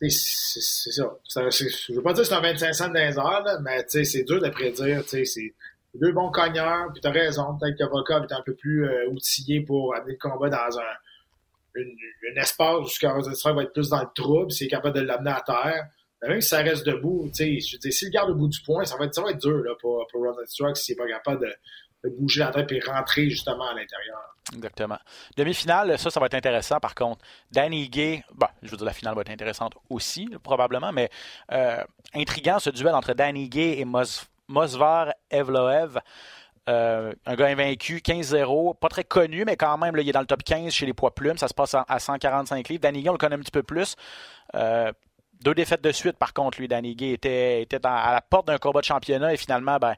je ne veux pas dire que c'est un 25 cents dans mais c'est dur de prédire. C'est deux bons cogneurs, puis tu as raison. Peut-être que Volkov est un peu plus euh, outillé pour amener le combat dans un, une, espace où Rosenstrike va être plus dans le trouble, s'il est capable de l'amener à terre. même si ça reste debout, je veux s'il garde au bout du point, ça va être, ça va être dur là, pour, pour Rosenstrike s'il n'est pas capable de bouger la tête et rentrer justement à l'intérieur. Exactement. Demi-finale, ça, ça va être intéressant par contre. Danny Gay, bon, je veux dire, la finale va être intéressante aussi, probablement, mais euh, intriguant ce duel entre Danny Gay et Mosvar Evloev. Euh, un gars invaincu, 15-0, pas très connu, mais quand même, là, il est dans le top 15 chez les poids plumes. Ça se passe à 145 livres. Danny Gay, on le connaît un petit peu plus. Euh, deux défaites de suite, par contre, lui, Danny Gay était, à la porte d'un combat de championnat et finalement, ben,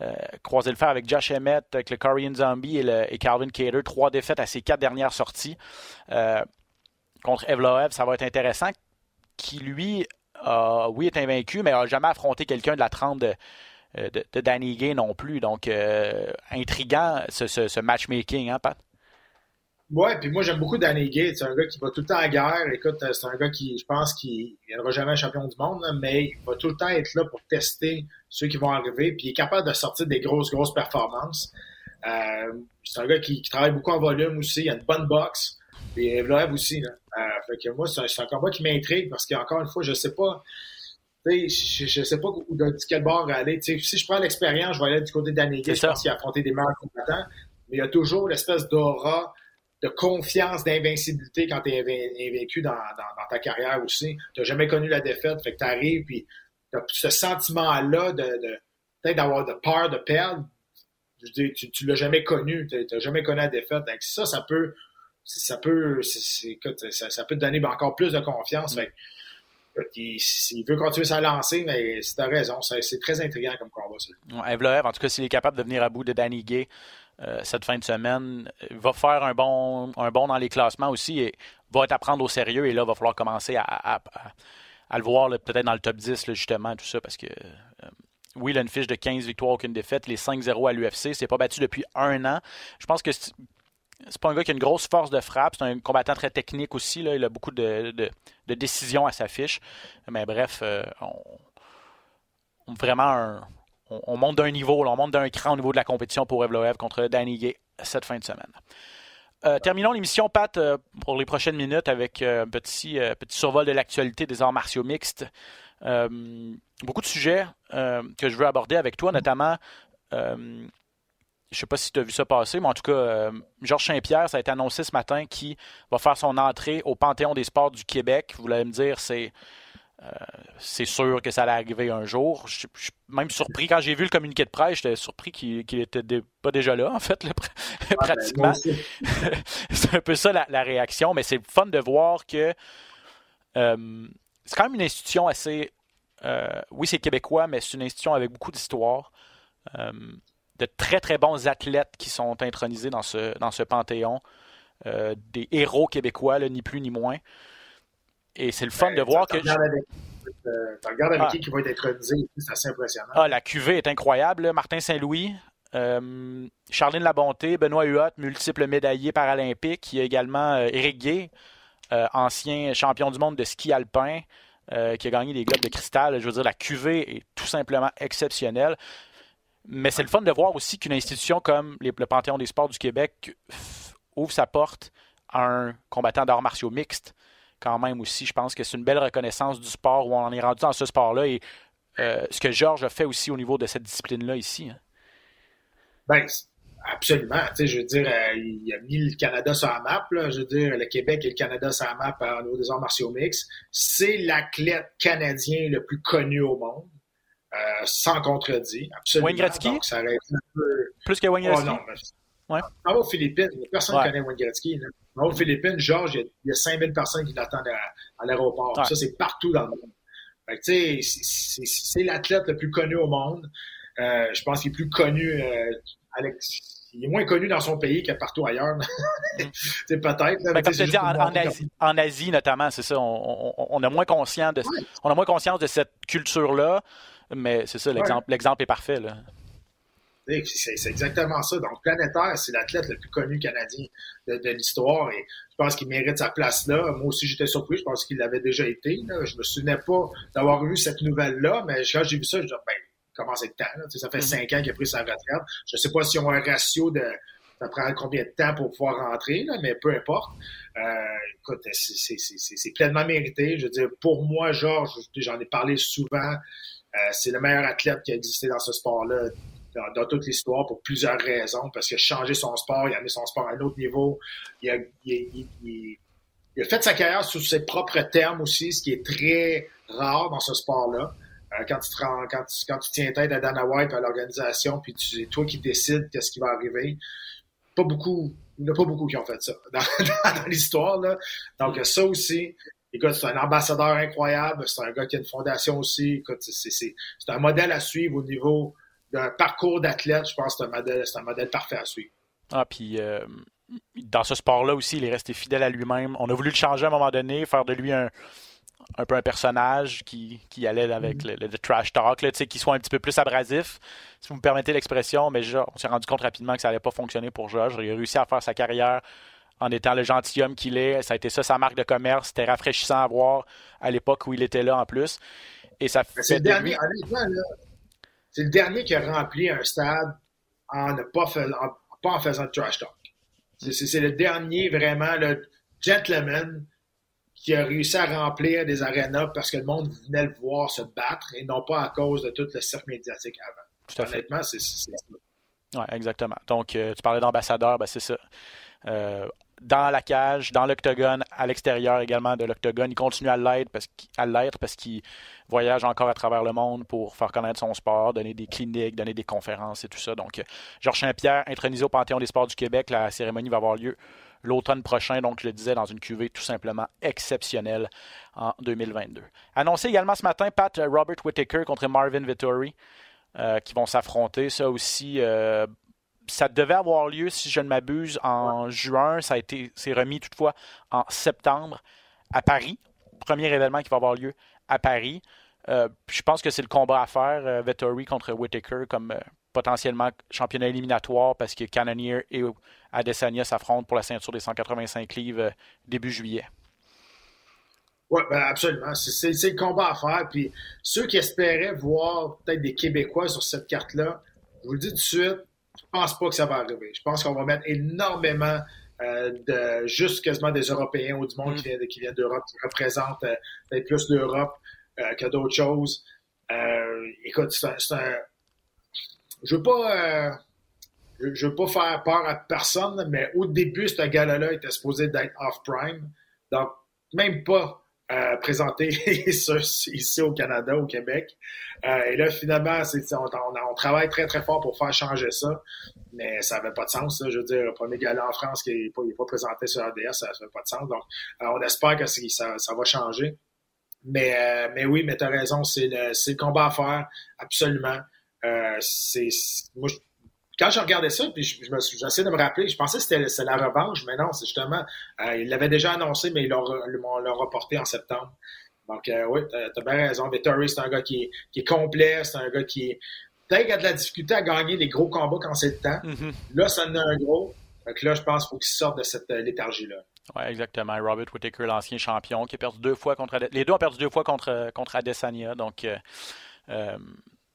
euh, croiser le fer avec Josh Emmett, avec le Korean Zombie et, Calvin Cater. Trois défaites à ses quatre dernières sorties. Euh, contre Evloev, ça va être intéressant. Qui, lui, oui, est invaincu, mais n'a jamais affronté quelqu'un de la trempe de, de, Danny Gay non plus. Donc, intriguant ce, matchmaking, hein, Pat? Ouais, puis moi j'aime beaucoup Danny Gay. C'est un gars qui va tout le temps à guerre. Écoute, c'est un gars qui, je pense, qui viendra jamais champion du monde, mais il va tout le temps être là pour tester ceux qui vont arriver. Puis il est capable de sortir des grosses, grosses performances. Euh, c'est un gars qui, travaille beaucoup en volume aussi. Il a une bonne boxe. Et Evloev aussi. Là. Euh, fait que moi, c'est un, combat qui m'intrigue parce qu'encore une fois, je sais pas. Je, je sais pas où, de quel bord aller. si je prends l'expérience, je vais aller du côté d'Annie Je pense qu'il a affronté des meilleurs combattants. Mais il y a toujours l'espèce d'aura de confiance, d'invincibilité quand tu es invaincu dans, ta carrière aussi. Tu n'as jamais connu la défaite, fait que tu arrives, puis tu as ce sentiment-là de, de peut-être d'avoir de peur de perdre. Je dis, tu, tu l'as jamais connu, tu n'as jamais connu la défaite. Donc ça, ça peut, ça peut, ça, ça, peut te donner encore plus de confiance. Fait s'il veut continuer sa lancée, mais c'est ta raison. C'est très intriguant comme combat. Ça. en tout cas, s'il est capable de venir à bout de Danny Gay, euh, cette fin de semaine. va faire un bon, un dans les classements aussi et va être à prendre au sérieux. Et là, il va falloir commencer à, le voir peut-être dans le top 10, justement, tout ça, parce que euh, oui, il a une fiche de 15 victoires, aucune défaite. Les 5-0 à l'UFC, c'est pas battu depuis un an. Je pense que c'est pas un gars qui a une grosse force de frappe. C'est un combattant très technique aussi. Il a beaucoup de, décisions à sa fiche. Mais bref, euh, on, vraiment un, on, monte d'un niveau, on monte d'un cran au niveau de la compétition pour Evloev contre Danny Gay cette fin de semaine. Euh, terminons l'émission, Pat, euh, pour les prochaines minutes avec euh, un petit, survol de l'actualité des arts martiaux mixtes. beaucoup de sujets que je veux aborder avec toi, notamment, je ne sais pas si tu as vu ça passer, mais en tout cas, Georges Saint-Pierre, ça a été annoncé ce matin, qui va faire son entrée au Panthéon des sports du Québec. Vous allez me dire, c'est euh, c'est sûr que ça allait arriver un jour. Je, suis même surpris quand j'ai vu le communiqué de presse, j'étais surpris qu'il n'était pas déjà là, en fait, ben, pratiquement. c'est un peu ça la, réaction, mais c'est fun de voir que euh, c'est quand même une institution assez. Euh, oui, c'est québécois, mais c'est une institution avec beaucoup d'histoire. de très très bons athlètes qui sont intronisés dans ce, dans ce panthéon. des héros québécois, ni plus ni moins. Et c'est le fun de voir que. Tu regardes avec, ah. qui qui va être intronisé, c'est assez impressionnant. Ah, la QV est incroyable. Martin Saint-Louis, euh, Charline Labonté, Benoît Huot, multiple médaillé paralympique. Il y a également euh, Éric Gay, euh, ancien champion du monde de ski alpin, qui a gagné des globes de cristal. Je veux dire, la QV est tout simplement exceptionnelle. Mais c'est le fun de voir aussi qu'une institution comme le Panthéon des sports du Québec ouvre sa porte à un combattant d'arts martiaux mixtes quand même aussi. Je pense que c'est une belle reconnaissance du sport où on en est rendu dans ce sport-là et euh, ce que Georges a fait aussi au niveau de cette discipline-là ici. Hein. Ben, absolument. je veux dire, euh, il a mis le Canada sur la map. Je veux dire, le Québec et le Canada sur la map au niveau des arts martiaux mix. C'est l'athlète canadien le plus connu au monde. Euh, sans contredit, absolument. Wayne Gretzky? Plus que Wayne oh, Gretzky? Ouais. Aux Philippines, personne ne connaît Wayne Gretzky. Aux Philippines, Georges, il y a, 5000 personnes qui l'attendent à, l'aéroport. Ça, c'est partout dans le monde. c'est l'athlète le plus connu au monde. Euh, je pense qu'il est plus connu, euh, Alex, il est moins connu dans son pays que partout ailleurs. c'est peut-être. Ben, comme dis, en, Asie, en, Asie, notamment, c'est ça. On, a moins conscience de, on a moins conscience de cette culture-là, mais c'est ça, l'exemple, l'exemple est parfait. Là. C'est exactement ça. Donc, Planétaire, c'est l'athlète le plus connu canadien de, l'histoire et je pense qu'il mérite sa place là. Moi aussi, j'étais surpris. Je pense qu'il l'avait déjà été. Là. Je me souvenais pas d'avoir vu cette nouvelle-là, mais quand j'ai vu ça, je me disais, ben, comment c'est le temps? Ça fait mm-hmm. cinq ans qu'il a pris sa retraite. Je sais pas si on a un ratio de ça prend combien de temps pour pouvoir rentrer, là, mais peu importe. Euh, écoute, c'est pleinement mérité. Je veux dire, pour moi, Georges, j'en ai parlé souvent, euh, c'est le meilleur athlète qui a existé dans ce sport-là dans, toute l'histoire pour plusieurs raisons, parce qu'il a changé son sport, il a mis son sport à un autre niveau, il a, il, a fait sa carrière sous ses propres termes aussi, ce qui est très rare dans ce sport-là. Euh, quand, tu te rends, quand, tu, quand tu tiens tête à Dana White, à l'organisation, puis c'est toi qui décides qu'est-ce qui va arriver. Pas beaucoup, il n'y en a pas beaucoup qui ont fait ça dans, dans, l'histoire. Donc ça aussi, écoute, c'est un ambassadeur incroyable, c'est un gars qui a une fondation aussi. Écoute, c'est un modèle à suivre au niveau d'un parcours d'athlète, je pense que c'est un modèle, c'est un modèle parfait à suivre. Ah, puis euh, dans ce sport-là aussi, il est resté fidèle à lui-même. On a voulu le changer à un moment donné, faire de lui un, un peu un personnage qui, qui allait avec le, le- le trash talk, là, tu sais, qui soit un petit peu plus abrasif, si vous me permettez l'expression, mais genre, on s'est rendu compte rapidement que ça n'allait pas fonctionner pour Josh. Il a réussi à faire sa carrière en étant le gentilhomme qu'il est. Ça a été ça sa marque de commerce. C'était rafraîchissant à voir à l'époque où il était là en plus. Et ça Mais C'est fait le de dernier, lui... honnêtement, là, c'est le dernier qui a rempli un stade en ne pas, en, pas en faisant de trash talk. C'est- le dernier vraiment le gentleman qui a réussi à remplir des arénas parce que le monde venait le voir se battre et non pas à cause de tout le cercle médiatique avant. Tout à. Honnêtement, c'est ça. Ouais, exactement. Donc, euh, tu parlais d'ambassadeur, ben, c'est ça. Euh, dans la cage, dans l'octogone, à l'extérieur également de l'octogone, il continue à l'être parce qu'il voyage encore à travers le monde pour faire connaître son sport, donner des cliniques, donner des conférences et tout ça. Donc, euh, Georges Saint-Pierre, intronisé au Panthéon des sports du Québec, la cérémonie va avoir lieu l'automne prochain, donc je le disais, dans une cuvée tout simplement exceptionnelle en 2022. Annoncé également ce matin, Pat Robert Whittaker contre Marvin Vittori, euh, qui vont s'affronter. Ça aussi, euh, ça devait avoir lieu, si je ne m'abuse, en juin. Ça a été, c'est remis toutefois en septembre à Paris. Premier événement qui va avoir lieu à Paris. Euh, je pense que c'est le combat à faire, euh, Vettori contre Whittaker, comme euh, potentiellement championnat éliminatoire, parce que Cannonier et Adesanya s'affrontent pour la ceinture des 185 livres début juillet. Oui, ben absolument. C'est- le combat à faire. Puis ceux qui espéraient voir peut-être des Québécois sur cette carte-là, je vous le dis tout de suite, pense pas que ça va arriver. Je pense qu'on va mettre énormément euh, de juste quasiment des Européens ou du monde Mm. qui vient, de- qui vient d'Europe, qui représentent euh, peut-être plus l'Europe euh, que d'autres choses. Euh, écoute, c'est un, Je veux pas. je, je veux pas faire peur à personne, mais au début, ce gars-là était supposé d'être off-prime. Donc, même pas euh, présenté ici au Canada, au Québec. Euh, et là, finalement, c'est, on, on, travaille très, très fort pour faire changer ça, mais ça n'avait pas de sens. Ça. Je veux dire, le premier gala en France qui n'est pas, pas présenté sur RDS, ça n'avait pas de sens. Donc, euh, on espère que ça, ça va changer. Mais, euh, mais oui, mais tu as raison, c'est le, c'est le combat à faire, absolument. Euh, c'est, moi, quand je regardais ça, puis je, je me suis- j'essayais de me rappeler, je pensais que c'était la revanche, mais non, c'est justement, euh, ils l'avaient déjà annoncé, mais ils l'ont reporté en septembre. Donc, euh, oui, t'as as bien raison. Vittori, c'est un gars qui est, qui est complet, c'est un gars qui est. Peut-être qu'il a de la difficulté à gagner les gros combats quand c'est le temps. Là, ça en a un gros. Donc là, je pense qu'il faut qu'il sorte de cette euh, léthargie-là. Oui, exactement. Robert Whittaker, l'ancien champion, qui a perdu deux fois contre Les deux ont perdu deux fois contre, contre Adesanya. Donc, euh, euh,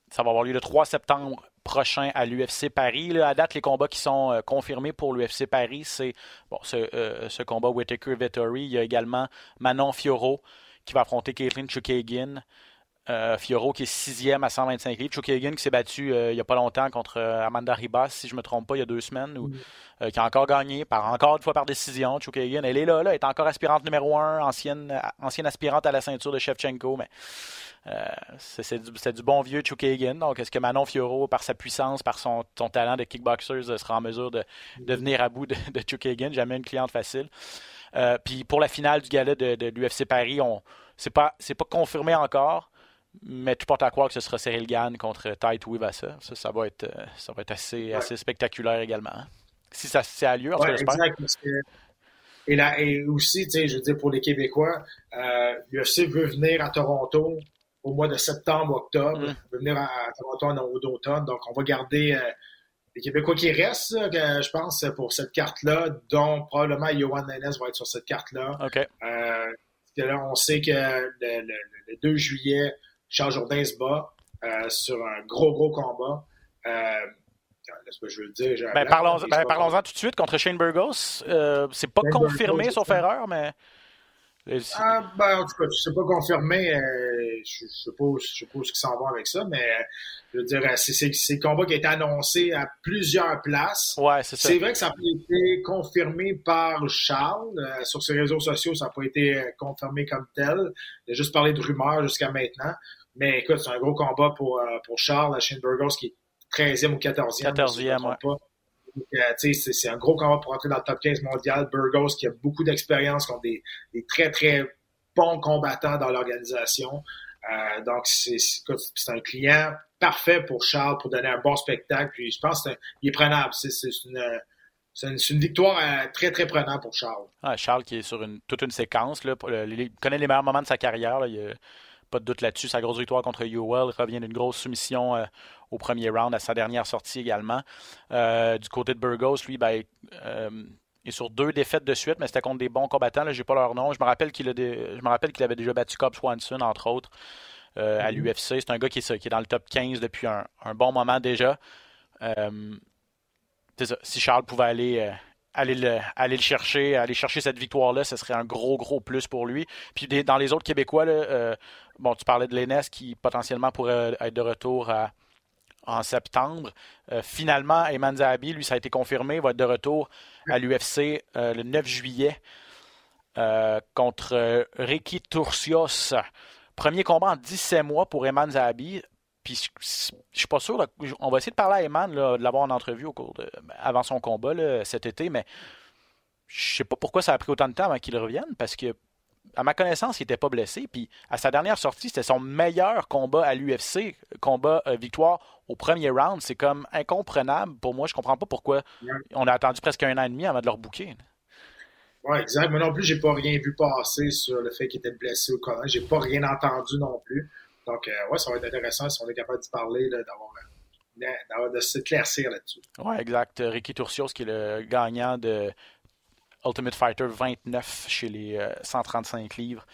ça va avoir lieu le 3 septembre prochain à l'UFC Paris. À date, les combats qui sont euh, confirmés pour l'UFC Paris, c'est ce, euh, ce combat Whittaker-Vettori. Il y a également Manon Fioro qui va affronter Caitlin Chukagian. Euh, Fioro qui est sixième à 125 livres. Chukagian qui s'est battu euh, il n'y a pas longtemps contre euh, Amanda Ribas, si je ne me trompe pas, il y a deux semaines, euh, qui a encore gagné, par, encore une fois par décision. Chukagian, elle est là, là, elle est encore aspirante numéro un, ancienne, ancienne aspirante à la ceinture de Shevchenko, mais c'est du, du bon vieux Chukagian. Donc, est-ce que Manon Fioro, par sa puissance, par son, son talent de kickboxer, sera en mesure de, de venir à bout de, de? Jamais une cliente facile. Puis pour la finale du gala de, de l'UFC Paris, on c'est pas c'est pas confirmé encore, mais tout porte à croire que ce sera Cyril Gann contre Tai Tuivasa. Ça, ça va être euh, ça va être assez, Ouais. assez spectaculaire également. hein. Si ça, si ça a lieu, en Ouais, et, là, et aussi, tu sais, je veux dire, pour les Québécois, euh, l'UFC veut venir à Toronto au mois de septembre, octobre, Mm. veut venir à, à Toronto en au- d'automne. Donc, on va garder euh, les Québécois qui restent, je pense, pour cette carte-là, dont probablement Johan Nenez va être sur cette carte-là. OK. Euh, parce que là, on sait que le, le- le 2 juillet, Charles Jourdain se bat euh, sur un gros, gros combat. Euh, Laisse-moi, je veux dire? Ben, blanc, parlons, mais je ben, parlons-en tout de suite contre Shane Burgos. Euh, c'est pas Shane confirmé, Burgos, sauf c'est erreur, mais. Ah, ben, en tout cas, je sais pas confirmé. euh, je, je sais pas, je sais pas où ils s'en vont avec ça, mais euh, je veux dire, euh, c'est, c'est, c'est le combat qui a été annoncé à plusieurs places. Ouais, c'est ça. C'est vrai que ça n'a pas été confirmé par Charles. euh, sur ses réseaux sociaux, ça n'a pas été confirmé comme tel. Il a juste parlé de rumeurs jusqu'à maintenant. Mais écoute, c'est un gros combat pour, euh, pour Charles, à Shane Burgos, qui est 13e ou 14e. si je me 14e, trompe pas. Donc, euh, c'est, un gros combat pour entrer dans le top 15 mondial. Burgos, qui a beaucoup d'expérience, qui ont des, des très, très bons combattants dans l'organisation. Euh, donc, c'est, c'est, écoute, c'est un client parfait pour Charles pour donner un bon spectacle. Puis, je pense qu'il est prenable. C'est, une, c'est une, victoire euh, très, très prenante pour Charles. Ah, Charles qui est sur une, toute une séquence. Là, il connaît les meilleurs moments de sa carrière. il a pas de doute là-dessus. Sa grosse victoire contre Ewell revient d'une grosse soumission euh, au premier round, à sa dernière sortie également. Euh, du côté de Burgos, lui, ben, est sur deux défaites de suite, mais c'était contre des bons combattants. Je n'ai pas leur nom. Je me rappelle qu'il avait déjà battu Cobb Swanson, entre autres, à mm-hmm. l'UFC. C'est un gars qui est, dans le top 15 depuis un, un bon moment déjà si Charles pouvait aller, euh, aller, le, chercher, aller chercher cette victoire-là, ce serait un gros, gros plus pour lui. Puis dans les autres Québécois, euh, tu parlais de l'ENES qui potentiellement pourrait être de retour en septembre. Euh, finalement, Eman Zahabi, lui, ça a été confirmé, va être de retour à l'UFC le 9 juillet contre Ricky Turcios. Premier combat en 17 mois pour Eman Zahabi. Puis je, suis pas sûr. on va essayer de parler à Eman, de l'avoir en entrevue au cours de, ben, avant son combat cet été, mais je sais pas pourquoi ça a pris autant de temps avant qu'il revienne, parce que à ma connaissance, il n'était pas blessé. Puis à sa dernière sortie, c'était son meilleur combat à l'UFC, combat euh, victoire au premier round. C'est comme incomprenable pour moi. Je comprends pas pourquoi on a attendu presque un an et demi avant de le rebooker. Oui, exact. Moi non plus, j'ai pas rien vu passer sur le fait qu'il était blessé au Je J'ai pas rien entendu non plus. Donc, euh, ouais, ça va être intéressant si on est capable de parler, d'avoir de s'éclaircir là-dessus. Oui, exact. Ricky Turcios, qui est le gagnant de Ultimate Fighter 29 chez les 135 euh, livres,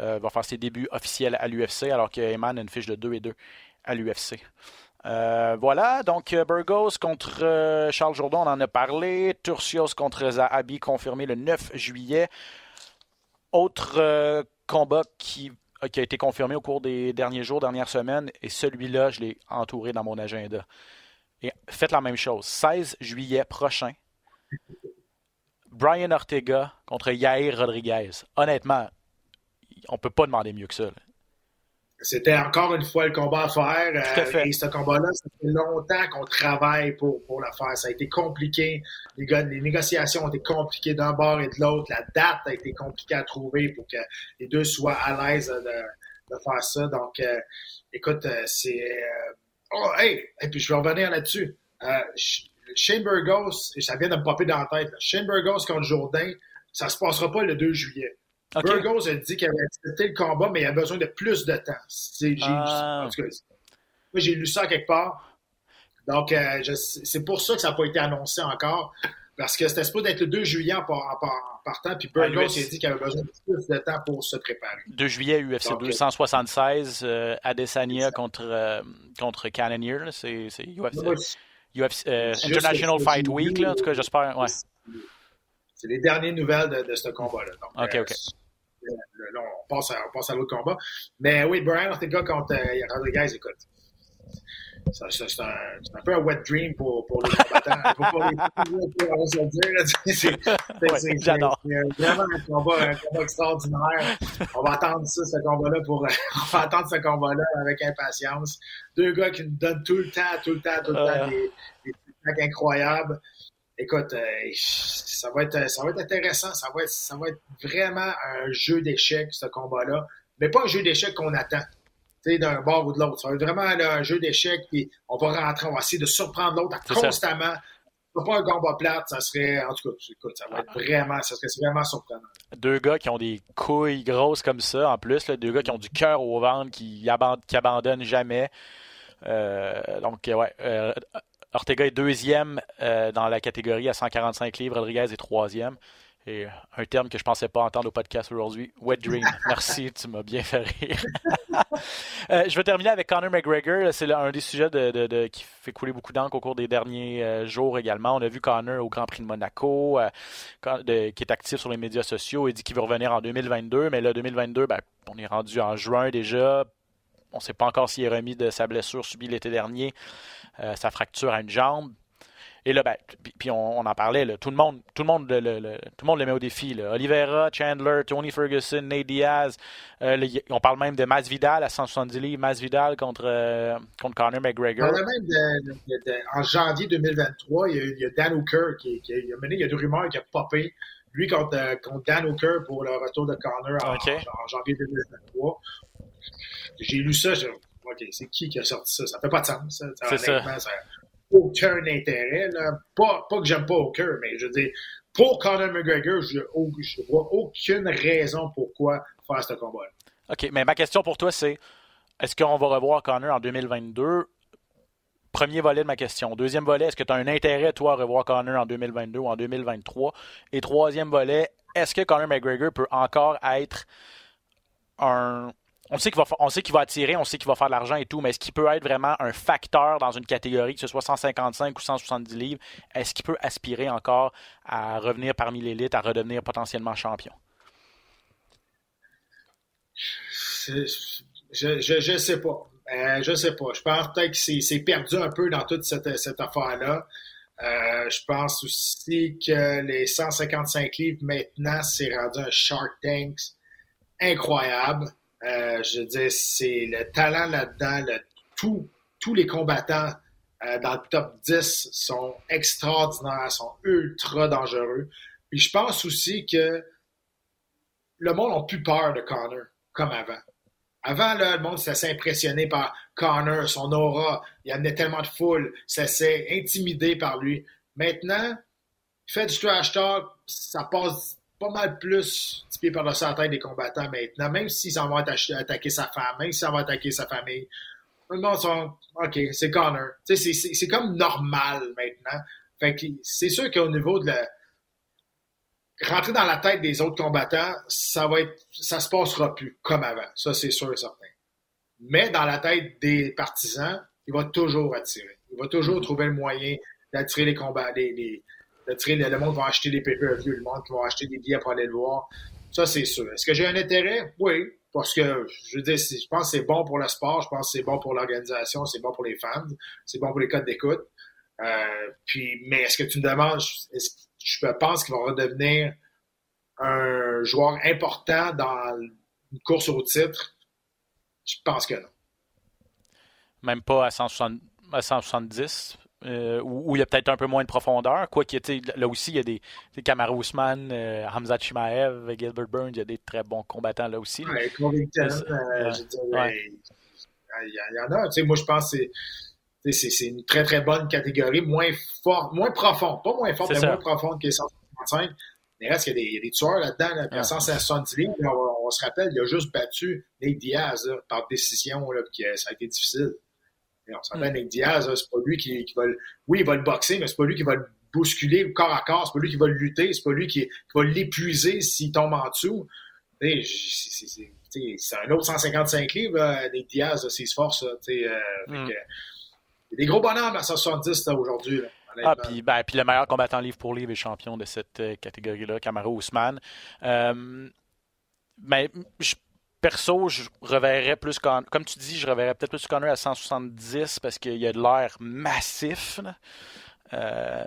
euh, va faire ses débuts officiels à l'UFC, alors que Eman a une fiche de 2 et 2 à l'UFC. voilà, donc Burgos contre Charles Jourdan, on en a parlé. Turcios contre Zahabi, confirmé le 9 juillet. Autre combat qui euh, qui a été confirmé au cours des derniers jours, dernières semaines, et celui-là, je l'ai entouré dans mon agenda. Et faites la même chose. 16 juillet prochain, Brian Ortega contre Yair Rodriguez. Honnêtement, on ne peut pas demander mieux que ça. C'était encore une fois le combat à faire. Euh, et ce combat-là, ça fait longtemps qu'on travaille pour, pour le faire. Ça a été compliqué. Les, gars, les négociations ont été compliquées d'un bord et de l'autre. La date a été compliquée à trouver pour que les deux soient à l'aise de, de, faire ça. Donc, euh, écoute, euh, c'est... oh, hey! Et puis, je vais revenir là-dessus. Shane Burgos, et ça vient de me popper dans la tête, Shane Burgos contre Jourdain, ça se passera pas le 2 juillet. Burgos a dit qu'il avait accepté le combat, mais il a besoin de plus de temps. J'ai, ah. moi, j'ai lu ça quelque part. Donc, euh, c'est pour ça que ça n'a pas été annoncé encore. Parce que c'était supposé être le 2 juillet en, partant, puis Burgos a dit qu'il avait besoin de plus de temps pour se préparer. 2 juillet, UFC 276, euh, Adesanya contre, euh, contre Cannonier, c'est UFC, UFC International Fight Week, là, en tout cas, j'espère. Ouais. C'est les dernières nouvelles de, ce combat-là. OK, OK. Euh, là, on passe à, à l'autre combat. Mais oui, Brian Ortega contre euh, Rodriguez, écoute. C'est un, un, peu un wet dream pour, pour les combattants. pour, les on se dire. C'est J'adore. vraiment un combat, un combat extraordinaire. On va attendre ça, ce combat-là, pour on va attendre ce combat-là avec impatience. Deux gars qui nous donnent tout le temps, tout le temps, tout le temps des, des incroyables écoute, euh, ça va être ça va être intéressant, ça va être ça va être vraiment un jeu d'échecs ce combat-là, mais pas un jeu d'échecs qu'on attend. d'un bord ou de l'autre. Ça va être vraiment un jeu d'échecs, puis on va rentrer, on va essayer de surprendre l'autre constamment. Ça. Pas un combat plate, ça serait, en tout cas, écoute, ça va être vraiment, ça serait vraiment surprenant. Deux gars qui ont des couilles grosses comme ça, en plus, là, deux gars qui ont du cœur au ventre, qui, abandonnent, qui abandonnent jamais. Euh, donc, ouais, euh, Ortega est deuxième euh, dans la catégorie à 145 livres. Rodriguez est troisième. Et un terme que je ne pensais pas entendre au podcast aujourd'hui, wet dream. Merci, tu m'as bien fait rire. Euh, je vais terminer avec Conor McGregor. C'est un des sujets de, qui fait couler beaucoup d'encre au cours des derniers euh, jours également. On a vu Conor au Grand Prix de Monaco, qui est actif sur les médias sociaux. Il dit qu'il veut revenir en 2022, mais là, 2022, ben, on est rendu en juin déjà. On ne sait pas encore s'il est remis de sa blessure subie l'été dernier. Euh, sa fracture à une jambe. Et là, ben, puis on, en parlait, tout, le monde, tout, le monde le, tout le monde le met au défi. Là. Oliveira, Chandler, Tony Ferguson, Nate Diaz. Euh, on parle même de Masvidal à 170 livres. Masvidal contre, euh, contre Conor McGregor. en janvier 2023, il y, a, Dan Hooker qui, qui, a mené, il y a des rumeurs qui a popé. Lui contre, contre Dan Hooker pour le retour de Conor en, en janvier 2023. J'ai lu ça, OK, c'est qui qui a sorti ça? Ça fait pas de sens. C'est ça. aucun intérêt. Là. Pas, pas que j'aime pas aucun, mais je veux dire, pour Conor McGregor, je, je vois aucune raison pourquoi faire ce combat-là. OK, mais ma question pour toi, c'est est-ce qu'on va revoir Conor en 2022? Premier volet de ma question. Deuxième volet, est-ce que tu as un intérêt, toi, à revoir Conor en 2022 ou en 2023? Et troisième volet, est-ce que Conor McGregor peut encore être un. On sait qu'il va, va attirer, on sait qu'il va faire de l'argent et tout, mais est-ce qu'il peut être vraiment un facteur dans une catégorie, que ce soit 155 ou 170 livres? Est-ce qu'il peut aspirer encore à revenir parmi l'élite, à redevenir potentiellement champion? Je, je sais pas. Euh, je sais pas. Je pense peut-être que c'est perdu un peu dans toute cette, cette affaire-là. Euh, je pense aussi que les 155 livres maintenant, c'est rendu un Shark Tank incroyable. Euh, je veux dire, c'est le talent là-dedans. Tous les combattants euh, dans le top 10 sont extraordinaires, sont ultra dangereux. Puis je pense aussi que le monde n'a plus peur de Connor comme avant. Avant, le monde s'est impressionné par Connor, son aura. Il amenait tellement de foule. Ça s'est intimidé par lui. Maintenant, il fait du trash talk. Ça passe pas mal plus pied par-dessus la tête des combattants maintenant. Même s'ils s'en vont attaquer sa femme, même s'ils s'en vont attaquer sa famille. Le monde sont, OK, c'est Connor. C'est comme normal maintenant. Fait que c'est sûr qu'au niveau de la, rentrer dans la tête des autres combattants, ça va être, ça se passera plus comme avant. Ça, c'est sûr et certain. Mais dans la tête des partisans, il va toujours attirer. Il va toujours trouver le moyen d'attirer les combats, le, monde va acheter des pay-per-view, le monde qui va acheter des billets pour aller le voir. Ça, c'est sûr. Est-ce que j'ai un intérêt? Oui. Parce que, je veux dire, je pense que c'est bon pour le sport, je pense que c'est bon pour l'organisation, c'est bon pour les fans, c'est bon pour les codes d'écoute. Euh, puis, mais est-ce que tu me demandes, est-ce je pense qu'il va redevenir un joueur important dans une course au titre? Je pense que non. Même pas à, 170, euh, où, il y a peut-être un peu moins de profondeur. Quoi qu'il là aussi, il y a des, Kamara Ousmane, euh, Hamza Chimaev, Gilbert Burns, il y a des très bons combattants là aussi. Ouais, il y, en a. Moi, je pense que c'est une très, très bonne catégorie, moins forte, moins profonde. Pas moins forte, mais moins profonde que les 165. Mais reste qu'il y, a des tueurs là-dedans, là, à 170 livres, on, se rappelle, il a juste battu Nate Diaz par décision, là, qui, ça a été difficile. Et on se rappelle, mm. Diaz, c'est pas lui qui, va le, oui, il va le boxer, mais c'est pas lui qui va le bousculer corps à corps, c'est pas lui qui va le lutter, c'est pas lui qui, va l'épuiser s'il tombe en dessous. C'est un autre 155 livres, Nate Diaz, c'est force. Euh, mm. Des gros bonhommes à 170 aujourd'hui. Ah, puis, ben, le meilleur combattant livre pour livre est champion de cette euh, catégorie-là, Camaro Ousmane. Euh, mais perso, je reverrais plus, comme tu dis, je reverrais peut-être plus Connor à 170 parce qu'il y a de l'air massif. Euh...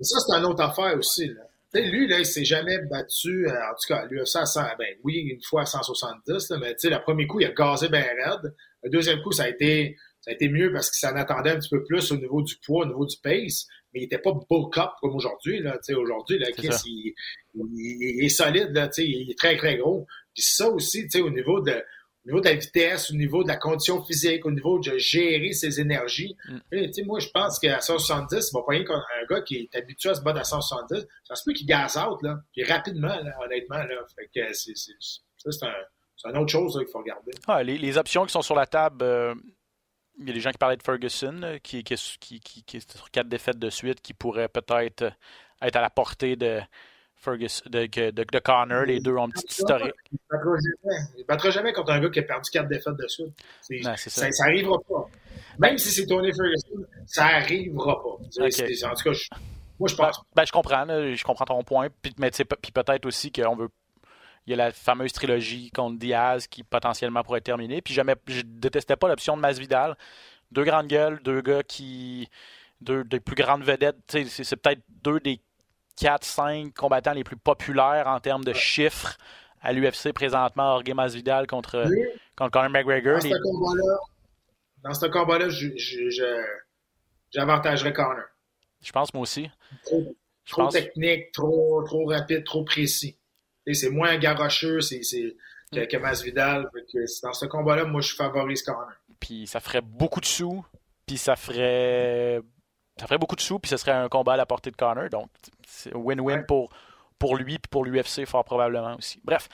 Ça, c'est une autre affaire aussi. Là. lui, là, il s'est jamais battu, euh, en tout cas, lui, ça, ben, oui, une fois à 170, là, mais le premier coup, il a gazé bien raide. Le deuxième coup, ça a été ça a été mieux parce qu'il s'en attendait un petit peu plus au niveau du poids, au niveau du pace, mais il n'était pas bulk up comme aujourd'hui. Aujourd'hui, là, Chris, il, il, est solide, là, il est très, très gros. Puis ça aussi, au niveau de au niveau de la vitesse, au niveau de la condition physique, au niveau de gérer ses énergies. Mm. moi, je pense qu'à 170, il va pas rien un gars qui est habitué à se battre à 170. Ça se peut qu'il gaze out, là, puis rapidement, honnêtement. Là. Fait que c'est, ça, c'est, un, une autre chose qu'il faut regarder. Ah, les, les, options qui sont sur la table, euh, il y a des gens qui parlaient de Ferguson, qui, qui, qui, est sur quatre défaites de suite, qui pourrait peut-être être à la portée de, Ferguson, de, de, de Connor. Les deux ont un petit historique. Il ne battra jamais contre un gars qui a perdu quatre défaites de suite. ça. ça n'arrivera pas. Même si c'est Tony Ferguson, ça n'arrivera pas. En tout cas, moi, je pense. Ben, ben, je comprends. je comprends ton point. Puis, mais puis peut-être aussi qu'on veut il y a la fameuse trilogie contre Diaz qui potentiellement pourrait terminer. Puis jamais, je détestais pas l'option de Masvidal. Deux grandes gueules, deux gars qui. Deux des plus grandes vedettes. C'est peut-être deux des 4-5 combattants les plus populaires en termes de chiffres à l'UFC présentement. Jorge Masvidal contre, contre Conor McGregor. Dans ce combat-là, j'avantagerais Conor. Je pense moi aussi. Trop, technique, trop, trop rapide, trop précis c'est moins garocheux c'est, que, que Masvidal. dans ce combat-là, moi, je favorise Conor. Puis ça ferait beaucoup de sous, puis ça ferait ça ferait beaucoup de sous, puis ce serait un combat à la portée de Connor. Donc, win-win Ouais. pour, pour lui, puis pour l'UFC, fort probablement aussi. Bref,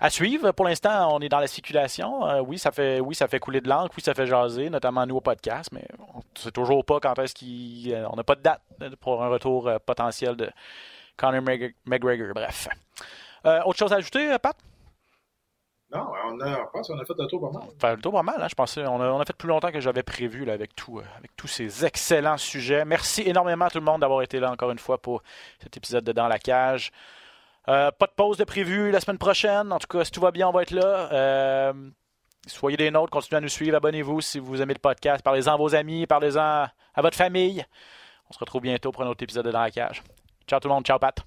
à suivre. Pour l'instant, on est dans la spéculation. Euh, oui, ça fait, oui, ça fait couler de l'encre, oui, ça fait jaser, notamment nous au podcast, mais on ne sait toujours pas quand est-ce qu'il. euh, on n'a pas de date euh, pour un retour euh, potentiel de Conor Mc- McGregor. Bref. Autre chose à ajouter, Pat? Non, on, a, on pense qu'on a fait le tour pas mal. Faire le tour pas mal, hein, je pensais. On a, on a fait plus longtemps que j'avais prévu là, avec, tout, euh, avec tous ces excellents sujets. Merci énormément à tout le monde d'avoir été là encore une fois pour cet épisode de Dans la cage. Euh, pas de pause de prévu la semaine prochaine. En tout cas, si tout va bien, on va être là. Euh, soyez des nôtres, continuez à nous suivre, abonnez-vous si vous aimez le podcast. Parlez-en à vos amis, parlez-en à votre famille. On se retrouve bientôt pour un autre épisode de Dans la cage. Ciao tout le monde, ciao Pat.